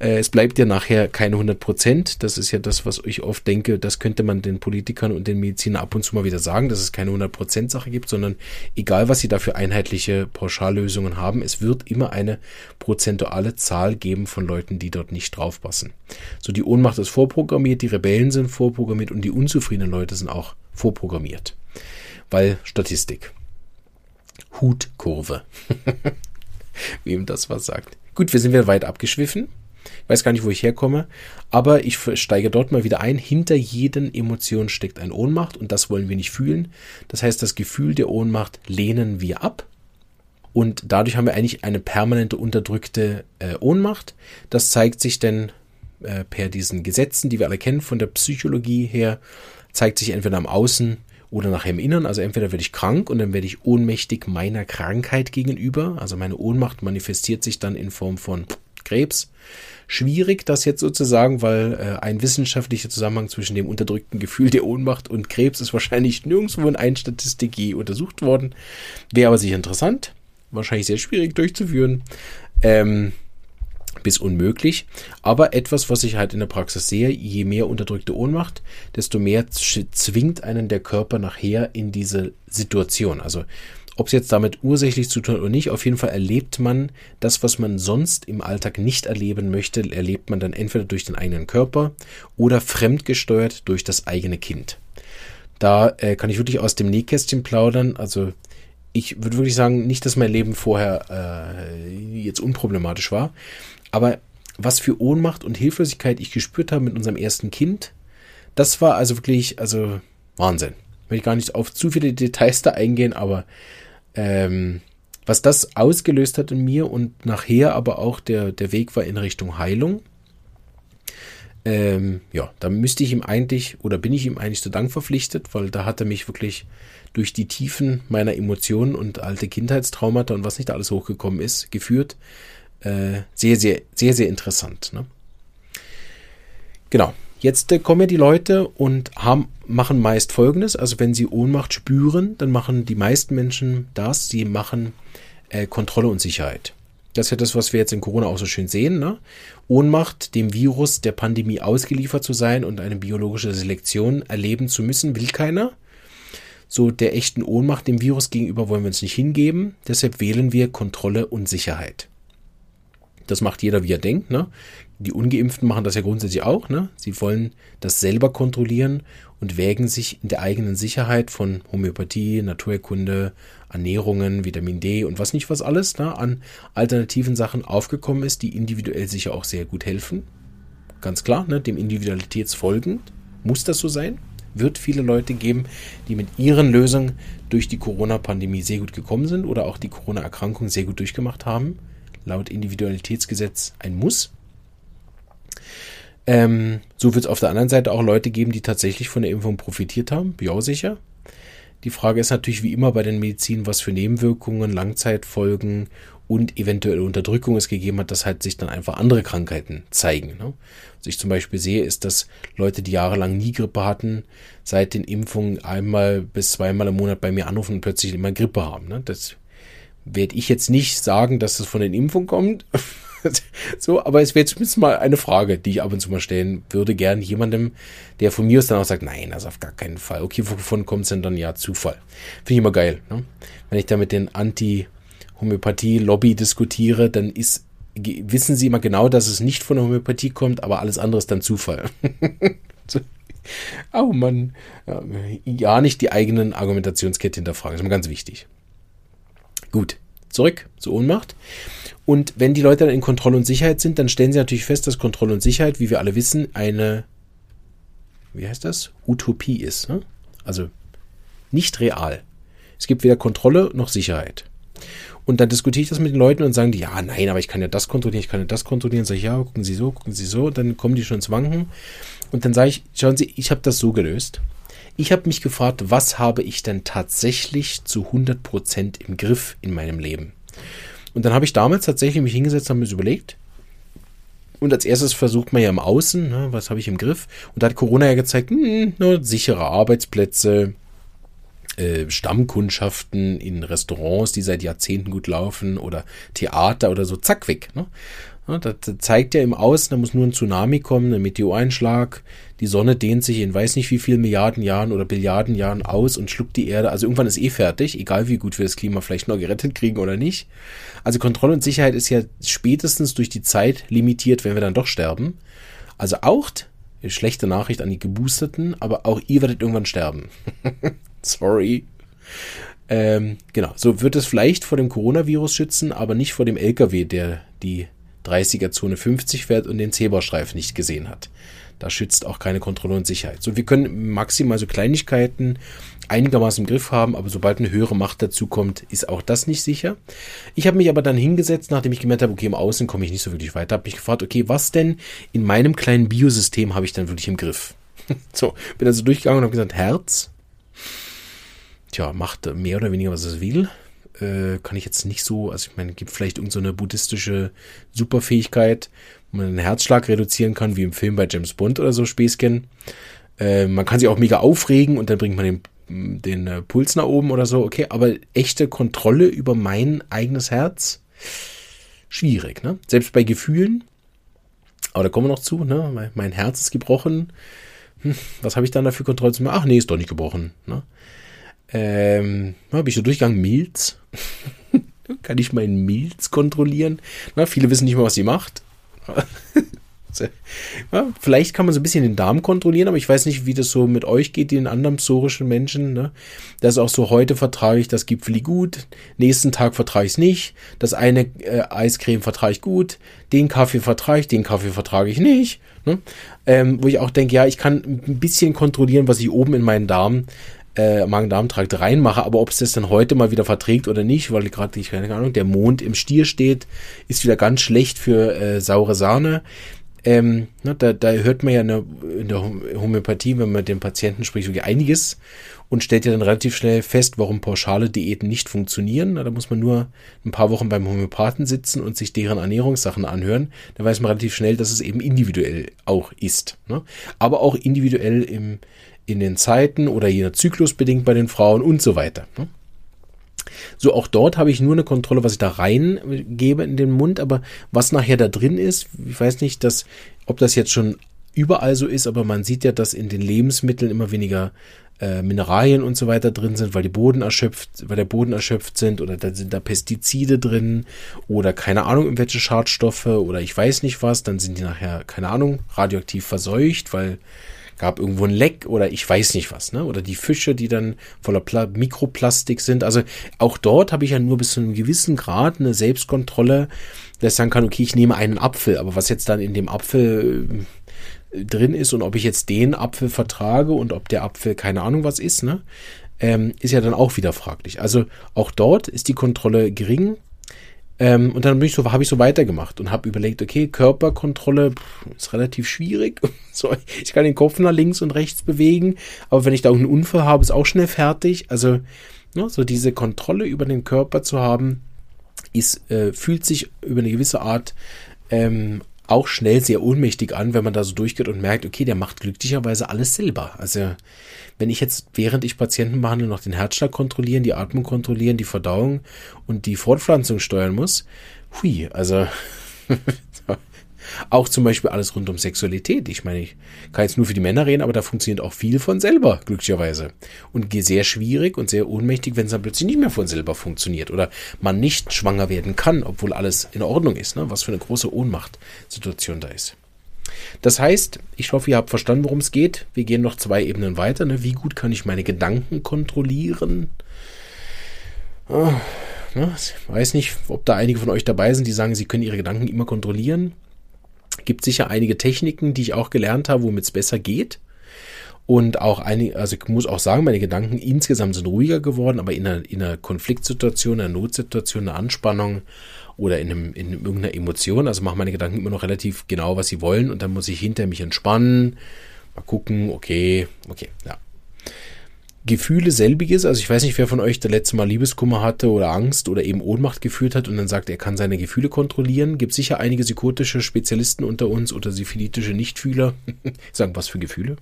Äh, es bleibt ja nachher keine 100 Prozent. Das ist ja das, was ich oft denke. Das könnte man den Politikern und den Medizinern ab und zu mal wieder sagen, dass es keine 100 Prozent Sache gibt, sondern egal, was sie dafür einheitliche Pauschallösungen haben, es wird immer eine prozentuale Zahl geben von Leuten, die dort nicht draufpassen. So, die Ohnmacht ist vorprogrammiert, die Rebellen sind vorprogrammiert und die unzufriedenen Leute sind auch vorprogrammiert. Weil Statistik. Hutkurve. Wem das was sagt. Gut, wir sind wieder weit abgeschwiffen weiß gar nicht, wo ich herkomme, aber ich steige dort mal wieder ein. Hinter jeden Emotion steckt ein Ohnmacht und das wollen wir nicht fühlen. Das heißt, das Gefühl der Ohnmacht lehnen wir ab. Und dadurch haben wir eigentlich eine permanente unterdrückte äh, Ohnmacht. Das zeigt sich denn äh, per diesen Gesetzen, die wir alle kennen von der Psychologie her, zeigt sich entweder am Außen oder nachher im Innern. Also entweder werde ich krank und dann werde ich ohnmächtig meiner Krankheit gegenüber. Also meine Ohnmacht manifestiert sich dann in Form von Krebs. Schwierig, das jetzt sozusagen, weil äh, ein wissenschaftlicher Zusammenhang zwischen dem unterdrückten Gefühl der Ohnmacht und Krebs ist wahrscheinlich nirgendwo in einer Statistik je untersucht worden. Wäre aber sicher interessant. Wahrscheinlich sehr schwierig durchzuführen. Ähm, bis unmöglich. Aber etwas, was ich halt in der Praxis sehe, je mehr unterdrückte Ohnmacht, desto mehr zwingt einen der Körper nachher in diese Situation. Also ob es jetzt damit ursächlich zu tun hat oder nicht, auf jeden Fall erlebt man das, was man sonst im Alltag nicht erleben möchte, erlebt man dann entweder durch den eigenen Körper oder fremdgesteuert durch das eigene Kind. Da äh, kann ich wirklich aus dem Nähkästchen plaudern. Also ich würde wirklich sagen, nicht, dass mein Leben vorher äh, jetzt unproblematisch war, aber was für Ohnmacht und Hilflosigkeit ich gespürt habe mit unserem ersten Kind, das war also wirklich, also Wahnsinn. Ich möchte gar nicht auf zu viele Details da eingehen, aber ähm, was das ausgelöst hat in mir und nachher aber auch der, der Weg war in Richtung Heilung. Ähm, ja, da müsste ich ihm eigentlich oder bin ich ihm eigentlich zu Dank verpflichtet, weil da hat er mich wirklich durch die Tiefen meiner Emotionen und alte Kindheitstraumata und was nicht alles hochgekommen ist, geführt. Äh, sehr, sehr, sehr, sehr interessant. Ne? Genau. Jetzt äh, kommen ja die Leute und haben, machen meist Folgendes. Also wenn sie Ohnmacht spüren, dann machen die meisten Menschen das. Sie machen äh, Kontrolle und Sicherheit. Das ist ja das, was wir jetzt in Corona auch so schön sehen. Ne? Ohnmacht, dem Virus der Pandemie ausgeliefert zu sein und eine biologische Selektion erleben zu müssen, will keiner. So der echten Ohnmacht dem Virus gegenüber wollen wir uns nicht hingeben. Deshalb wählen wir Kontrolle und Sicherheit. Das macht jeder, wie er denkt. Ne? Die Ungeimpften machen das ja grundsätzlich auch. Ne? Sie wollen das selber kontrollieren und wägen sich in der eigenen Sicherheit von Homöopathie, Naturerkunde, Ernährungen, Vitamin D und was nicht was alles ne, an alternativen Sachen aufgekommen ist, die individuell sicher auch sehr gut helfen. Ganz klar, ne, dem Individualitätsfolgend muss das so sein. Wird viele Leute geben, die mit ihren Lösungen durch die Corona-Pandemie sehr gut gekommen sind oder auch die Corona-Erkrankung sehr gut durchgemacht haben. Laut Individualitätsgesetz ein Muss. Ähm, so wird es auf der anderen Seite auch Leute geben, die tatsächlich von der Impfung profitiert haben. Ja, sicher. Die Frage ist natürlich wie immer bei den Medizin, was für Nebenwirkungen, Langzeitfolgen und eventuelle Unterdrückung es gegeben hat, dass halt sich dann einfach andere Krankheiten zeigen. Ne? Was ich zum Beispiel sehe, ist, dass Leute, die jahrelang nie Grippe hatten, seit den Impfungen einmal bis zweimal im Monat bei mir anrufen und plötzlich immer Grippe haben. Ne? Das werde ich jetzt nicht sagen, dass es von den Impfungen kommt. so, aber es wäre zumindest mal eine Frage, die ich ab und zu mal stellen würde, gern jemandem, der von mir aus dann auch sagt, nein, das auf gar keinen Fall. Okay, wovon kommt es denn dann? Ja, Zufall. Finde ich immer geil. Ne? Wenn ich da mit den Anti-Homöopathie-Lobby diskutiere, dann ist, wissen sie immer genau, dass es nicht von der Homöopathie kommt, aber alles andere ist dann Zufall. oh Mann. Ja, nicht die eigenen Argumentationskette hinterfragen. Das ist immer ganz wichtig. Gut, zurück zur Ohnmacht. Und wenn die Leute dann in Kontrolle und Sicherheit sind, dann stellen sie natürlich fest, dass Kontrolle und Sicherheit, wie wir alle wissen, eine, wie heißt das? Utopie ist. Ne? Also nicht real. Es gibt weder Kontrolle noch Sicherheit. Und dann diskutiere ich das mit den Leuten und sagen die, ja, nein, aber ich kann ja das kontrollieren, ich kann ja das kontrollieren. Sag ich, ja, gucken Sie so, gucken Sie so. Und dann kommen die schon ins Wanken. Und dann sage ich, schauen Sie, ich habe das so gelöst. Ich habe mich gefragt, was habe ich denn tatsächlich zu 100% im Griff in meinem Leben? Und dann habe ich damals tatsächlich mich hingesetzt und mir überlegt. Und als erstes versucht man ja im Außen, ne, was habe ich im Griff? Und da hat Corona ja gezeigt, mh, hm, nur sichere Arbeitsplätze, äh, Stammkundschaften in Restaurants, die seit Jahrzehnten gut laufen oder Theater oder so, zack, weg. Ne? Das zeigt ja im Außen, da muss nur ein Tsunami kommen, ein Meteoreinschlag, die Sonne dehnt sich in weiß nicht wie viel Milliarden Jahren oder Billiarden Jahren aus und schluckt die Erde. Also irgendwann ist eh fertig, egal wie gut wir das Klima vielleicht noch gerettet kriegen oder nicht. Also Kontrolle und Sicherheit ist ja spätestens durch die Zeit limitiert, wenn wir dann doch sterben. Also auch, schlechte Nachricht an die Geboosterten, aber auch ihr werdet irgendwann sterben. Sorry. Ähm, genau, so wird es vielleicht vor dem Coronavirus schützen, aber nicht vor dem LKW, der die 30er Zone 50 fährt und den Zebrastreifen nicht gesehen hat. Da schützt auch keine Kontrolle und Sicherheit. So, wir können maximal so Kleinigkeiten einigermaßen im Griff haben, aber sobald eine höhere Macht dazu kommt, ist auch das nicht sicher. Ich habe mich aber dann hingesetzt, nachdem ich gemerkt habe, okay, im Außen komme ich nicht so wirklich weiter, habe mich gefragt, okay, was denn in meinem kleinen Biosystem habe ich dann wirklich im Griff? so, bin also durchgegangen und habe gesagt, Herz, tja, macht mehr oder weniger, was es will. äh, kann ich jetzt nicht so, also ich meine, gibt vielleicht irgendeine so buddhistische Superfähigkeit, man den Herzschlag reduzieren kann, wie im Film bei James Bond oder so, Späßchen. Äh, man kann sich auch mega aufregen und dann bringt man den den äh, Puls nach oben oder so, okay, aber echte Kontrolle über mein eigenes Herz, schwierig, ne? Selbst bei Gefühlen, aber da kommen wir noch zu, ne? Mein Herz ist gebrochen. Hm, was habe ich dann dafür Kontrolle zu machen? Ach nee, ist doch nicht gebrochen, ne? Ähm, habe ich so durchgegangen, Milz. Kann ich meinen Milz kontrollieren? Na, viele wissen nicht mal, was sie macht. Ja, vielleicht kann man so ein bisschen den Darm kontrollieren, aber ich weiß nicht, wie das so mit euch geht, den anderen psorischen Menschen. Ne? Das ist auch so, heute vertrage ich das Gipfeli gut, nächsten Tag vertrage ich es nicht, das eine äh, Eiscreme vertrage ich gut, den Kaffee vertrage ich, den Kaffee vertrage ich nicht. Ne? Ähm, wo ich auch denke, ja, ich kann ein bisschen kontrollieren, was ich oben in meinen Darm äh, Magen-Darm-Trakt reinmache, aber ob es das dann heute mal wieder verträgt oder nicht, weil gerade, ich keine Ahnung, der Mond im Stier steht, ist wieder ganz schlecht für äh, saure Sahne. Ähm, ne, da, da hört man ja in der, in der Homöopathie, wenn man dem Patienten spricht, wirklich einiges und stellt ja dann relativ schnell fest, warum pauschale Diäten nicht funktionieren. Na, da muss man nur ein paar Wochen beim Homöopathen sitzen und sich deren Ernährungssachen anhören. Da weiß man relativ schnell, dass es eben individuell auch ist. Ne? Aber auch individuell im, in den Zeiten oder jeder Zyklus bedingt bei den Frauen und so weiter. Ne? So, auch dort habe ich nur eine Kontrolle, was ich da reingebe in den Mund, aber was nachher da drin ist, ich weiß nicht, dass, ob das jetzt schon überall so ist, aber man sieht ja, dass in den Lebensmitteln immer weniger äh, Mineralien und so weiter drin sind, weil die Boden erschöpft, weil der Boden erschöpft sind oder da sind da Pestizide drin oder keine Ahnung, irgendwelche Schadstoffe oder ich weiß nicht was, dann sind die nachher, keine Ahnung, radioaktiv verseucht, weil gab irgendwo ein Leck oder ich weiß nicht was, ne? Oder die Fische, die dann voller Pla Mikroplastik sind. Also auch dort habe ich ja nur bis zu einem gewissen Grad eine Selbstkontrolle, dass ich sagen kann, okay, ich nehme einen Apfel, aber was jetzt dann in dem Apfel äh, drin ist und ob ich jetzt den Apfel vertrage und ob der Apfel keine Ahnung was ist, ne? Ähm, ist ja dann auch wieder fraglich. Also auch dort ist die Kontrolle gering. Ähm, und dann bin ich so, habe ich so weitergemacht und habe überlegt, okay, Körperkontrolle ist relativ schwierig. so, ich kann den Kopf nach links und rechts bewegen, aber wenn ich da einen Unfall habe, ist auch schnell fertig. Also ne, so diese Kontrolle über den Körper zu haben, ist, äh, fühlt sich über eine gewisse Art ähm, auch schnell sehr ohnmächtig an, wenn man da so durchgeht und merkt, okay, der macht glücklicherweise alles selber. Also wenn ich jetzt, während ich Patienten behandle, noch den Herzschlag kontrollieren, die Atmung kontrollieren, die Verdauung und die Fortpflanzung steuern muss, hui, also Auch zum Beispiel alles rund um Sexualität. Ich meine, ich kann jetzt nur für die Männer reden, aber da funktioniert auch viel von selber, glücklicherweise. Und sehr schwierig und sehr ohnmächtig, wenn es dann plötzlich nicht mehr von selber funktioniert oder man nicht schwanger werden kann, obwohl alles in Ordnung ist. Ne? Was für eine große Ohnmachtsituation da ist. Das heißt, ich hoffe, ihr habt verstanden, worum es geht. Wir gehen noch zwei Ebenen weiter. Ne? Wie gut kann ich meine Gedanken kontrollieren? Oh, ne? Ich weiß nicht, ob da einige von euch dabei sind, die sagen, sie können ihre Gedanken immer kontrollieren. Gibt sicher einige Techniken, die ich auch gelernt habe, womit es besser geht. Und auch einige, also ich muss auch sagen, meine Gedanken insgesamt sind ruhiger geworden, aber in einer, in einer Konfliktsituation, einer Notsituation, einer Anspannung oder in, einem, in irgendeiner Emotion, also machen meine Gedanken immer noch relativ genau, was sie wollen und dann muss ich hinter mich entspannen, mal gucken, okay, okay, ja. Gefühle selbiges. Also ich weiß nicht, wer von euch der letzte Mal Liebeskummer hatte oder Angst oder eben Ohnmacht gefühlt hat und dann sagt, er kann seine Gefühle kontrollieren. Gibt sicher einige psychotische Spezialisten unter uns oder syphilitische Nichtfühler. sagen, was für Gefühle.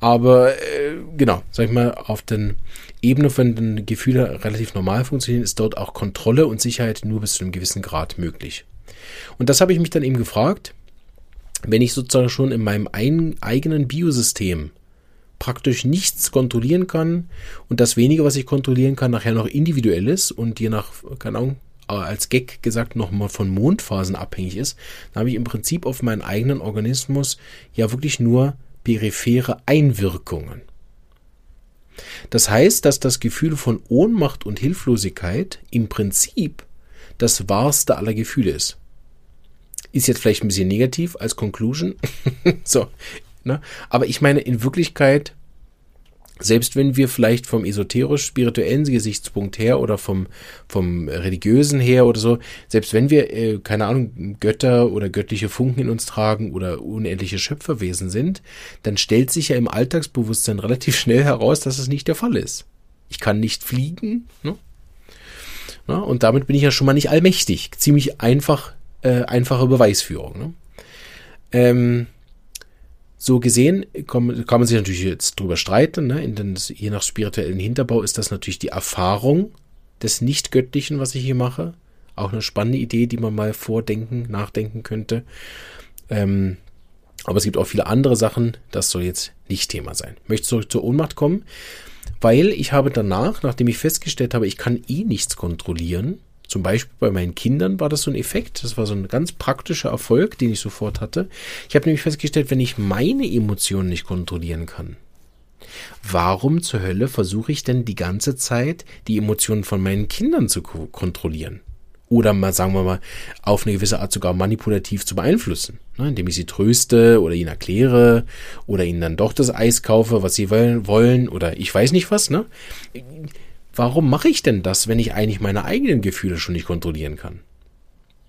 Aber äh, genau, sag ich mal, auf den Ebene, wenn Gefühle relativ normal funktionieren, ist dort auch Kontrolle und Sicherheit nur bis zu einem gewissen Grad möglich. Und das habe ich mich dann eben gefragt, wenn ich sozusagen schon in meinem eigenen Biosystem praktisch nichts kontrollieren kann und das wenige, was ich kontrollieren kann, nachher noch individuell ist und je nach, keine Ahnung, als Gag gesagt nochmal von Mondphasen abhängig ist, dann habe ich im Prinzip auf meinen eigenen Organismus ja wirklich nur periphere Einwirkungen. Das heißt, dass das Gefühl von Ohnmacht und Hilflosigkeit im Prinzip das wahrste aller Gefühle ist. Ist jetzt vielleicht ein bisschen negativ als Conclusion. so, Ne? Aber ich meine, in Wirklichkeit, selbst wenn wir vielleicht vom esoterisch-spirituellen Gesichtspunkt her oder vom, vom religiösen her oder so, selbst wenn wir, äh, keine Ahnung, Götter oder göttliche Funken in uns tragen oder unendliche Schöpferwesen sind, dann stellt sich ja im Alltagsbewusstsein relativ schnell heraus, dass es nicht der Fall ist. Ich kann nicht fliegen, ne? Ne? Und damit bin ich ja schon mal nicht allmächtig. Ziemlich einfach, äh, einfache Beweisführung. Ne? Ähm, so gesehen kann, kann man sich natürlich jetzt drüber streiten. Ne? Den, je nach spirituellen Hinterbau ist das natürlich die Erfahrung des Nicht-Göttlichen, was ich hier mache. Auch eine spannende Idee, die man mal vordenken, nachdenken könnte. Ähm, aber es gibt auch viele andere Sachen, das soll jetzt nicht Thema sein. Ich möchte zurück zur Ohnmacht kommen, weil ich habe danach, nachdem ich festgestellt habe, ich kann eh nichts kontrollieren, zum Beispiel bei meinen Kindern war das so ein Effekt, das war so ein ganz praktischer Erfolg, den ich sofort hatte. Ich habe nämlich festgestellt, wenn ich meine Emotionen nicht kontrollieren kann, warum zur Hölle versuche ich denn die ganze Zeit die Emotionen von meinen Kindern zu kontrollieren? oder mal, sagen wir mal, auf eine gewisse Art sogar manipulativ zu beeinflussen, ne, indem ich sie tröste oder ihnen erkläre oder ihnen dann doch das Eis kaufe, was sie wollen oder ich weiß nicht was, ne? Warum mache ich denn das, wenn ich eigentlich meine eigenen Gefühle schon nicht kontrollieren kann?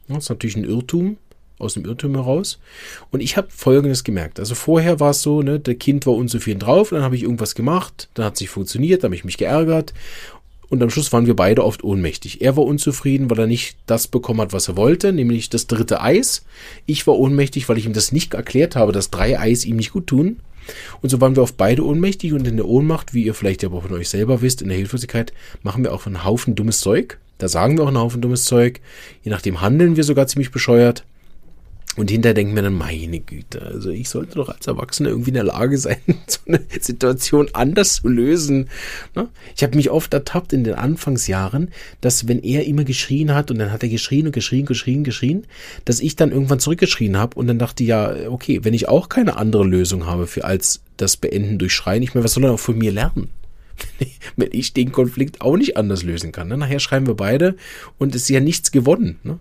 Das ist natürlich ein Irrtum, aus dem Irrtum heraus. Und ich habe Folgendes gemerkt. Also vorher war es so, ne, der Kind war unzufrieden drauf, dann habe ich irgendwas gemacht, dann hat es nicht funktioniert, dann habe ich mich geärgert und am Schluss waren wir beide oft ohnmächtig. Er war unzufrieden, weil er nicht das bekommen hat, was er wollte, nämlich das dritte Eis. Ich war ohnmächtig, weil ich ihm das nicht erklärt habe, dass drei Eis ihm nicht gut tun. Und so waren wir oft beide ohnmächtig und in der Ohnmacht, wie ihr vielleicht ja auch von euch selber wisst, in der Hilflosigkeit, machen wir auch einen Haufen dummes Zeug. Da sagen wir auch einen Haufen dummes Zeug. Je nachdem handeln wir sogar ziemlich bescheuert. Und hinterher denken wir dann, meine Güte, also ich sollte doch als Erwachsener irgendwie in der Lage sein, so eine Situation anders zu lösen. Ne? Ich habe mich oft ertappt in den Anfangsjahren, dass wenn er immer geschrien hat und dann hat er geschrien und geschrien, geschrien, geschrien, dass ich dann irgendwann zurückgeschrien habe und dann dachte, ja, okay, wenn ich auch keine andere Lösung habe für als das Beenden durch Schreien, ich meine, was soll er auch von mir lernen? wenn ich den Konflikt auch nicht anders lösen kann. Ne? Nachher schreiben wir beide und es ist ja nichts gewonnen. Ne?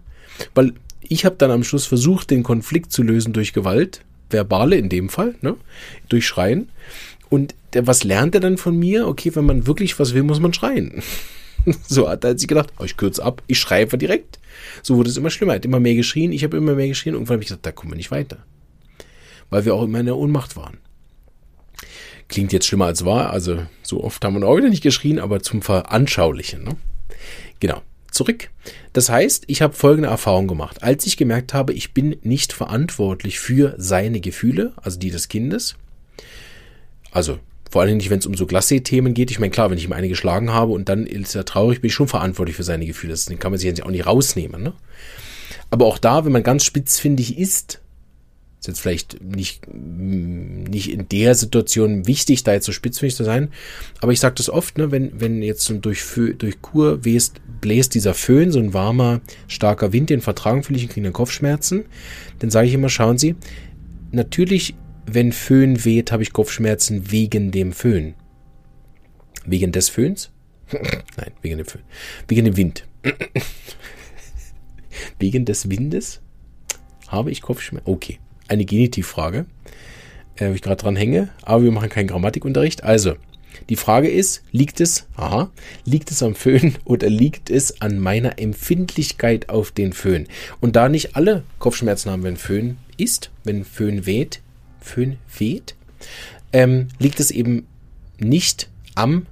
Weil ich habe dann am Schluss versucht, den Konflikt zu lösen durch Gewalt, verbale in dem Fall, ne? durch Schreien. Und der, was lernt er dann von mir? Okay, wenn man wirklich was will, muss man schreien. so hat er sich gedacht, oh, ich kürze ab, ich schreie direkt. So wurde es immer schlimmer. Er hat immer mehr geschrien, ich habe immer mehr geschrien. Irgendwann habe ich gesagt, da kommen wir nicht weiter. Weil wir auch immer in der Ohnmacht waren. Klingt jetzt schlimmer als wahr, also so oft haben wir auch wieder nicht geschrien, aber zum Veranschaulichen. Ne? Genau zurück. Das heißt, ich habe folgende Erfahrung gemacht. Als ich gemerkt habe, ich bin nicht verantwortlich für seine Gefühle, also die des Kindes, also vor Dingen nicht, wenn es um so Glacé-Themen geht. Ich meine, klar, wenn ich ihm eine geschlagen habe und dann ist er traurig, bin ich schon verantwortlich für seine Gefühle. Das kann man sich jetzt auch nicht rausnehmen. Ne? Aber auch da, wenn man ganz spitzfindig ist, ist jetzt vielleicht nicht, nicht in der Situation wichtig, da jetzt so spitzfindig zu sein. Aber ich sage das oft, ne, wenn, wenn jetzt durch, durch Kur west, bläst dieser Föhn, so ein warmer, starker Wind, den vertragen viele, ich kriege dann Kopfschmerzen. Dann sage ich immer, schauen Sie, natürlich, wenn Föhn weht, habe ich Kopfschmerzen wegen dem Föhn. Wegen des Föhns? Nein, wegen dem Föhn. Wegen dem Wind. wegen des Windes habe ich Kopfschmerzen. Okay eine Genitivfrage, äh, wo ich gerade dran hänge, aber wir machen keinen Grammatikunterricht. Also, die Frage ist, liegt es, aha, liegt es am Föhn oder liegt es an meiner Empfindlichkeit auf den Föhn? Und da nicht alle Kopfschmerzen haben, wenn Föhn ist, wenn Föhn weht, Föhn weht, ähm, liegt es eben nicht am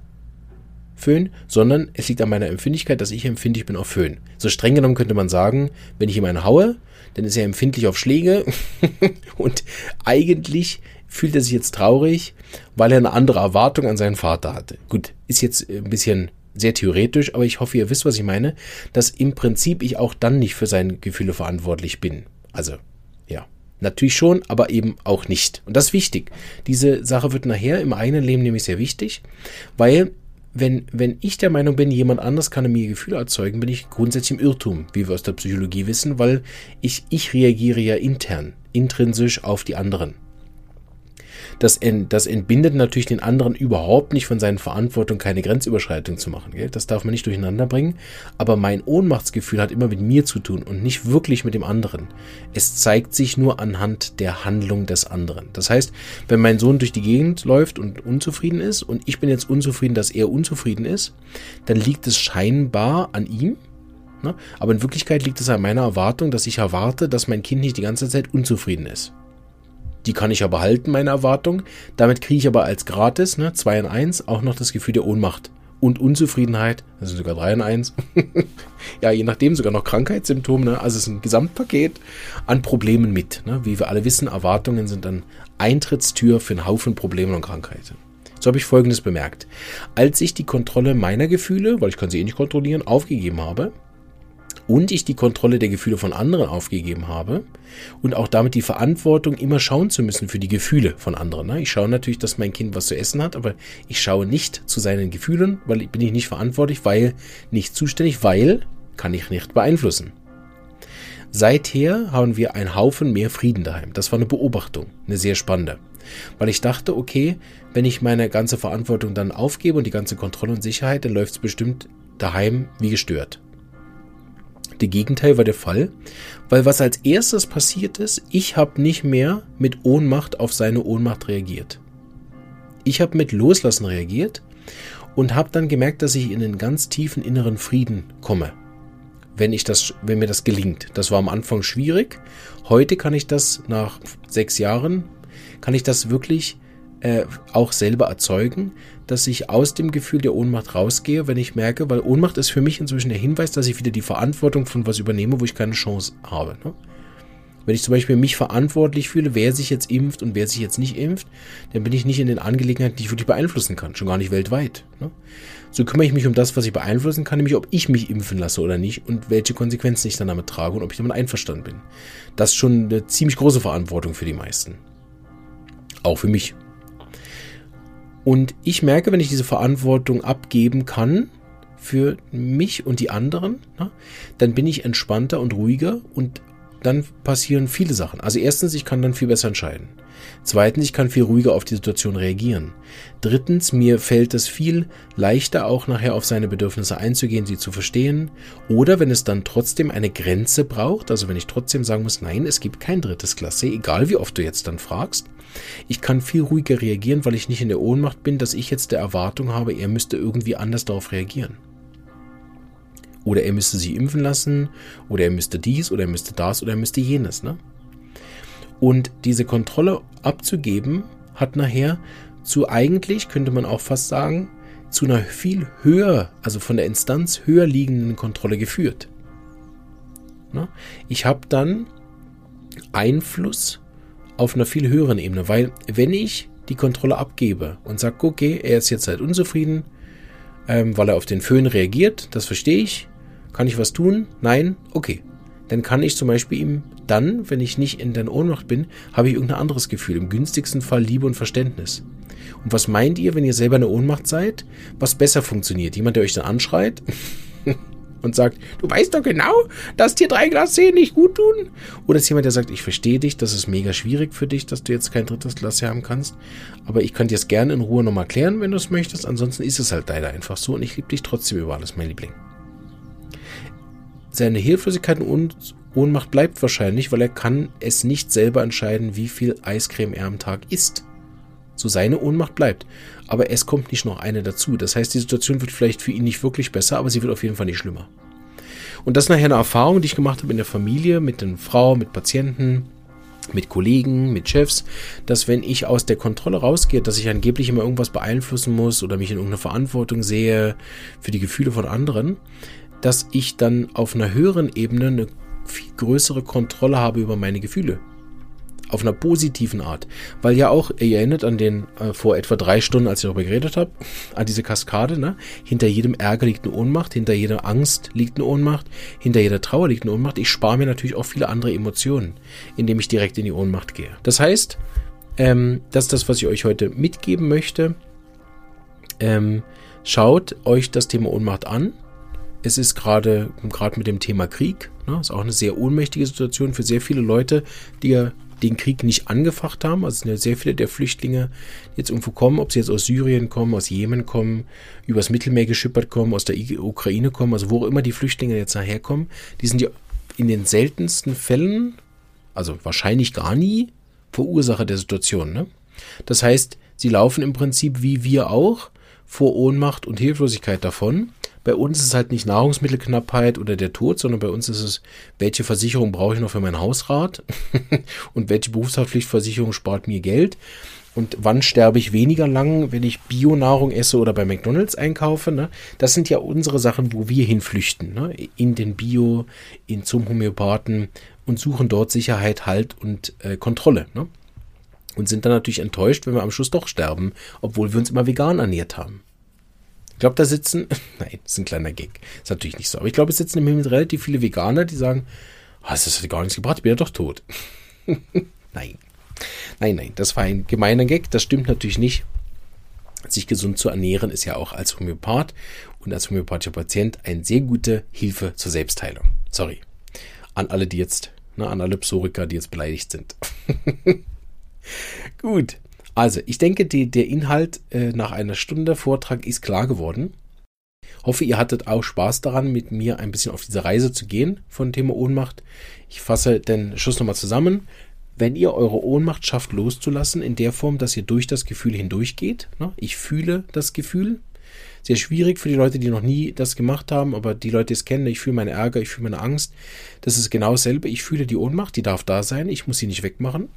Föhn, sondern es liegt an meiner Empfindlichkeit, dass ich empfindlich bin auf Föhn. So streng genommen könnte man sagen, wenn ich einen haue, dann ist er empfindlich auf Schläge und eigentlich fühlt er sich jetzt traurig, weil er eine andere Erwartung an seinen Vater hatte. Gut, ist jetzt ein bisschen sehr theoretisch, aber ich hoffe, ihr wisst, was ich meine, dass im Prinzip ich auch dann nicht für seine Gefühle verantwortlich bin. Also, ja. Natürlich schon, aber eben auch nicht. Und das ist wichtig. Diese Sache wird nachher im eigenen Leben nämlich sehr wichtig, weil wenn, wenn ich der Meinung bin, jemand anders kann mir Gefühle erzeugen, bin ich grundsätzlich im Irrtum, wie wir aus der Psychologie wissen, weil ich, ich reagiere ja intern, intrinsisch auf die anderen. Das, ent, das entbindet natürlich den anderen überhaupt nicht von seinen Verantwortung, keine Grenzüberschreitung zu machen. Gell? Das darf man nicht durcheinander bringen. Aber mein Ohnmachtsgefühl hat immer mit mir zu tun und nicht wirklich mit dem anderen. Es zeigt sich nur anhand der Handlung des anderen. Das heißt, wenn mein Sohn durch die Gegend läuft und unzufrieden ist und ich bin jetzt unzufrieden, dass er unzufrieden ist, dann liegt es scheinbar an ihm, ne? aber in Wirklichkeit liegt es an meiner Erwartung, dass ich erwarte, dass mein Kind nicht die ganze Zeit unzufrieden ist. Die kann ich aber halten, meine Erwartung. Damit kriege ich aber als gratis, ne, 2 in 1, auch noch das Gefühl der Ohnmacht und Unzufriedenheit, das sind sogar drei in eins. ja, je nachdem sogar noch Krankheitssymptome, ne? also es ist ein Gesamtpaket an Problemen mit. Ne? Wie wir alle wissen, Erwartungen sind dann Eintrittstür für einen Haufen Probleme und Krankheiten. So habe ich Folgendes bemerkt. Als ich die Kontrolle meiner Gefühle, weil ich kann sie eh nicht kontrollieren, aufgegeben habe, und ich die Kontrolle der Gefühle von anderen aufgegeben habe und auch damit die Verantwortung immer schauen zu müssen für die Gefühle von anderen. Ne? Ich schaue natürlich, dass mein Kind was zu essen hat, aber ich schaue nicht zu seinen Gefühlen, weil bin ich nicht verantwortlich, weil nicht zuständig, weil kann ich nicht beeinflussen. Seither haben wir einen Haufen mehr Frieden daheim. Das war eine Beobachtung, eine sehr spannende. Weil ich dachte, okay, wenn ich meine ganze Verantwortung dann aufgebe und die ganze Kontrolle und Sicherheit, dann läuft es bestimmt daheim wie gestört. Der Gegenteil war der Fall, weil was als erstes passiert ist, ich habe nicht mehr mit Ohnmacht auf seine Ohnmacht reagiert. Ich habe mit Loslassen reagiert und habe dann gemerkt, dass ich in einen ganz tiefen inneren Frieden komme, wenn ich das, wenn mir das gelingt. Das war am Anfang schwierig. Heute kann ich das nach sechs Jahren, kann ich das wirklich äh, auch selber erzeugen, dass ich aus dem Gefühl der Ohnmacht rausgehe, wenn ich merke, weil Ohnmacht ist für mich inzwischen der Hinweis, dass ich wieder die Verantwortung von was übernehme, wo ich keine Chance habe. Ne? Wenn ich zum Beispiel mich verantwortlich fühle, wer sich jetzt impft und wer sich jetzt nicht impft, dann bin ich nicht in den Angelegenheiten, die ich wirklich beeinflussen kann, schon gar nicht weltweit. Ne? So kümmere ich mich um das, was ich beeinflussen kann, nämlich ob ich mich impfen lasse oder nicht und welche Konsequenzen ich dann damit trage und ob ich damit einverstanden bin. Das ist schon eine ziemlich große Verantwortung für die meisten. Auch für mich. Und ich merke, wenn ich diese Verantwortung abgeben kann für mich und die anderen, na, dann bin ich entspannter und ruhiger und dann passieren viele Sachen. Also erstens, ich kann dann viel besser entscheiden. Zweitens, ich kann viel ruhiger auf die Situation reagieren. Drittens, mir fällt es viel leichter, auch nachher auf seine Bedürfnisse einzugehen, sie zu verstehen. Oder wenn es dann trotzdem eine Grenze braucht, also wenn ich trotzdem sagen muss, nein, es gibt kein drittes Klasse, egal wie oft du jetzt dann fragst, ich kann viel ruhiger reagieren, weil ich nicht in der Ohnmacht bin, dass ich jetzt der Erwartung habe, er müsste irgendwie anders darauf reagieren. Oder er müsste sie impfen lassen, oder er müsste dies, oder er müsste das, oder er müsste jenes. Ne? Und diese Kontrolle abzugeben, hat nachher zu eigentlich, könnte man auch fast sagen, zu einer viel höher, also von der Instanz höher liegenden Kontrolle geführt. Ich habe dann Einfluss auf einer viel höheren Ebene, weil wenn ich die Kontrolle abgebe und sage, okay, er ist jetzt halt unzufrieden, ähm, weil er auf den Föhn reagiert, das verstehe ich, kann ich was tun? Nein? Okay. Dann kann ich zum Beispiel ihm dann, wenn ich nicht in der Ohnmacht bin, habe ich irgendein anderes Gefühl. Im günstigsten Fall Liebe und Verständnis. Und was meint ihr, wenn ihr selber in der Ohnmacht seid, was besser funktioniert? Jemand, der euch dann anschreit? und sagt, du weißt doch genau, dass dir drei Glas Tee nicht gut tun. Oder ist jemand, der sagt, ich verstehe dich, das ist mega schwierig für dich, dass du jetzt kein drittes Glas haben kannst. Aber ich kann dir es gerne in Ruhe nochmal klären, wenn du es möchtest. Ansonsten ist es halt leider einfach so und ich liebe dich trotzdem über alles, mein Liebling. Seine Hilflosigkeit und Ohnmacht bleibt wahrscheinlich, weil er kann es nicht selber entscheiden, wie viel Eiscreme er am Tag isst. So seine Ohnmacht bleibt. Aber es kommt nicht noch eine dazu. Das heißt, die Situation wird vielleicht für ihn nicht wirklich besser, aber sie wird auf jeden Fall nicht schlimmer. Und das ist nachher eine Erfahrung, die ich gemacht habe in der Familie, mit den Frauen, mit Patienten, mit Kollegen, mit Chefs, dass wenn ich aus der Kontrolle rausgehe, dass ich angeblich immer irgendwas beeinflussen muss oder mich in irgendeiner Verantwortung sehe für die Gefühle von anderen, dass ich dann auf einer höheren Ebene eine viel größere Kontrolle habe über meine Gefühle auf einer positiven Art. Weil ja auch, ihr erinnert an den äh, vor etwa drei Stunden, als ich darüber geredet habe, an diese Kaskade, ne? Hinter jedem Ärger liegt eine Ohnmacht, hinter jeder Angst liegt eine Ohnmacht, hinter jeder Trauer liegt eine Ohnmacht. Ich spare mir natürlich auch viele andere Emotionen, indem ich direkt in die Ohnmacht gehe. Das heißt, ähm, das ist das, was ich euch heute mitgeben möchte. Ähm, schaut euch das Thema Ohnmacht an. Es ist gerade gerade mit dem Thema Krieg, ne, ist auch eine sehr ohnmächtige Situation für sehr viele Leute, die ja den Krieg nicht angefacht haben. Also sind ja sehr viele der Flüchtlinge, die jetzt irgendwo kommen, ob sie jetzt aus Syrien kommen, aus Jemen kommen, übers Mittelmeer geschippert kommen, aus der Ukraine kommen, also wo auch immer die Flüchtlinge jetzt daherkommen, die sind ja in den seltensten Fällen, also wahrscheinlich gar nie, Verursacher der Situation. Ne? Das heißt, sie laufen im Prinzip wie wir auch vor Ohnmacht und Hilflosigkeit davon. Bei uns ist es halt nicht Nahrungsmittelknappheit oder der Tod, sondern bei uns ist es, welche Versicherung brauche ich noch für mein Hausrat und welche Berufshaftpflichtversicherung spart mir Geld. Und wann sterbe ich weniger lang, wenn ich Bionahrung esse oder bei McDonalds einkaufe? Ne? Das sind ja unsere Sachen, wo wir hinflüchten. Ne? In den Bio, in zum Homöopathen und suchen dort Sicherheit, Halt und äh, Kontrolle. Ne? Und sind dann natürlich enttäuscht, wenn wir am Schluss doch sterben, obwohl wir uns immer vegan ernährt haben. Ich glaube, da sitzen, nein, das ist ein kleiner Gag. Ist natürlich nicht so. Aber ich glaube, es sitzen im Himmel relativ viele Veganer, die sagen, oh, das hat gar nichts gebracht, ich bin ja doch tot. nein. Nein, nein, das war ein gemeiner Gag. Das stimmt natürlich nicht. Sich gesund zu ernähren ist ja auch als Homöopath und als homöopathischer Patient eine sehr gute Hilfe zur Selbstheilung. Sorry. An alle, die jetzt, ne, an alle Psoriker, die jetzt beleidigt sind. Gut. Also, ich denke, die, der Inhalt äh, nach einer Stunde Vortrag ist klar geworden. Hoffe, ihr hattet auch Spaß daran, mit mir ein bisschen auf diese Reise zu gehen von Thema Ohnmacht. Ich fasse den Schluss nochmal zusammen wenn ihr eure Ohnmacht schafft loszulassen, in der Form, dass ihr durch das Gefühl hindurchgeht. Ne? Ich fühle das Gefühl. Sehr schwierig für die Leute, die noch nie das gemacht haben, aber die Leute, die es kennen, ich fühle meinen Ärger, ich fühle meine Angst. Das ist genau dasselbe. Ich fühle die Ohnmacht, die darf da sein, ich muss sie nicht wegmachen.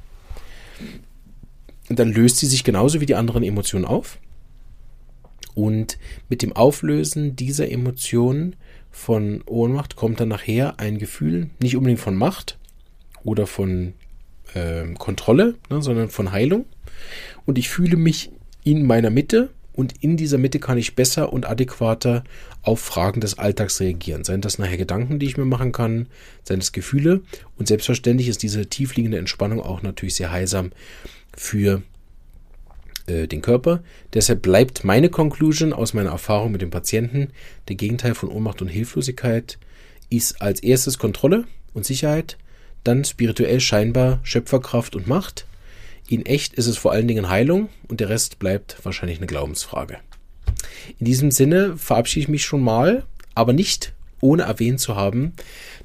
Und dann löst sie sich genauso wie die anderen Emotionen auf. Und mit dem Auflösen dieser Emotionen von Ohnmacht kommt dann nachher ein Gefühl, nicht unbedingt von Macht oder von äh, Kontrolle, ne, sondern von Heilung. Und ich fühle mich in meiner Mitte und in dieser Mitte kann ich besser und adäquater auf Fragen des Alltags reagieren. Seien das nachher Gedanken, die ich mir machen kann, seien das Gefühle. Und selbstverständlich ist diese tiefliegende Entspannung auch natürlich sehr heilsam für äh, den Körper. Deshalb bleibt meine Conclusion aus meiner Erfahrung mit dem Patienten, der Gegenteil von Ohnmacht und Hilflosigkeit ist als erstes Kontrolle und Sicherheit, dann spirituell scheinbar Schöpferkraft und Macht. In echt ist es vor allen Dingen Heilung und der Rest bleibt wahrscheinlich eine Glaubensfrage. In diesem Sinne verabschiede ich mich schon mal, aber nicht ohne erwähnt zu haben,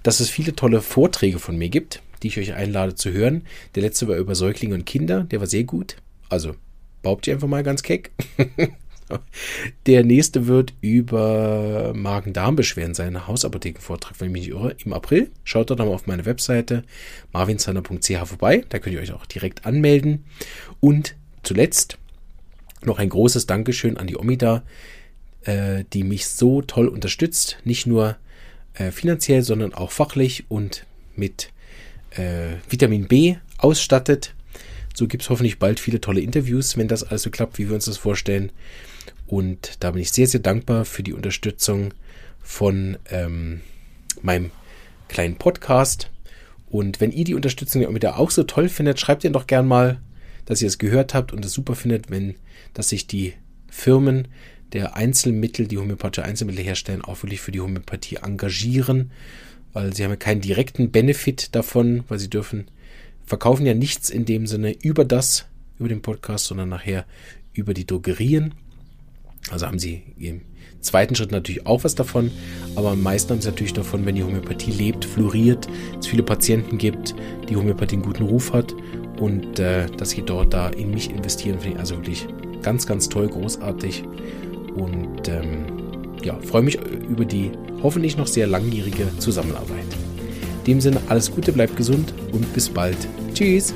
dass es viele tolle Vorträge von mir gibt, die ich euch einlade zu hören. Der letzte war über Säuglinge und Kinder, der war sehr gut. Also behaupte ich einfach mal ganz keck. Der nächste wird über Magen-Darm-Beschwerden sein, Hausapothekenvortrag, wenn ich mich nicht irre, im April. Schaut dort mal auf meine Webseite marvinzander.ch vorbei, da könnt ihr euch auch direkt anmelden. Und zuletzt noch ein großes Dankeschön an die Omida, äh, die mich so toll unterstützt, nicht nur äh, finanziell, sondern auch fachlich und mit äh, Vitamin B ausstattet. So gibt es hoffentlich bald viele tolle Interviews, wenn das alles so klappt, wie wir uns das vorstellen. Und da bin ich sehr, sehr dankbar für die Unterstützung von ähm, meinem kleinen Podcast. Und wenn ihr die Unterstützung wieder auch so toll findet, schreibt ihr doch gern mal, dass ihr es gehört habt und es super findet, wenn, dass sich die Firmen der Einzelmittel, die homöopathische Einzelmittel herstellen, auch wirklich für die Homöopathie engagieren, weil sie haben ja keinen direkten Benefit davon, weil sie dürfen, verkaufen ja nichts in dem Sinne über das, über den Podcast, sondern nachher über die Drogerien. Also haben sie im zweiten Schritt natürlich auch was davon, aber am meisten haben sie natürlich davon, wenn die Homöopathie lebt, floriert, es viele Patienten gibt, die Homöopathie einen guten Ruf hat und äh, dass sie dort da in mich investieren, finde ich also wirklich ganz, ganz toll, großartig und ähm, ja, freue mich über die hoffentlich noch sehr langjährige Zusammenarbeit. In dem Sinne alles Gute, bleibt gesund und bis bald. Tschüss!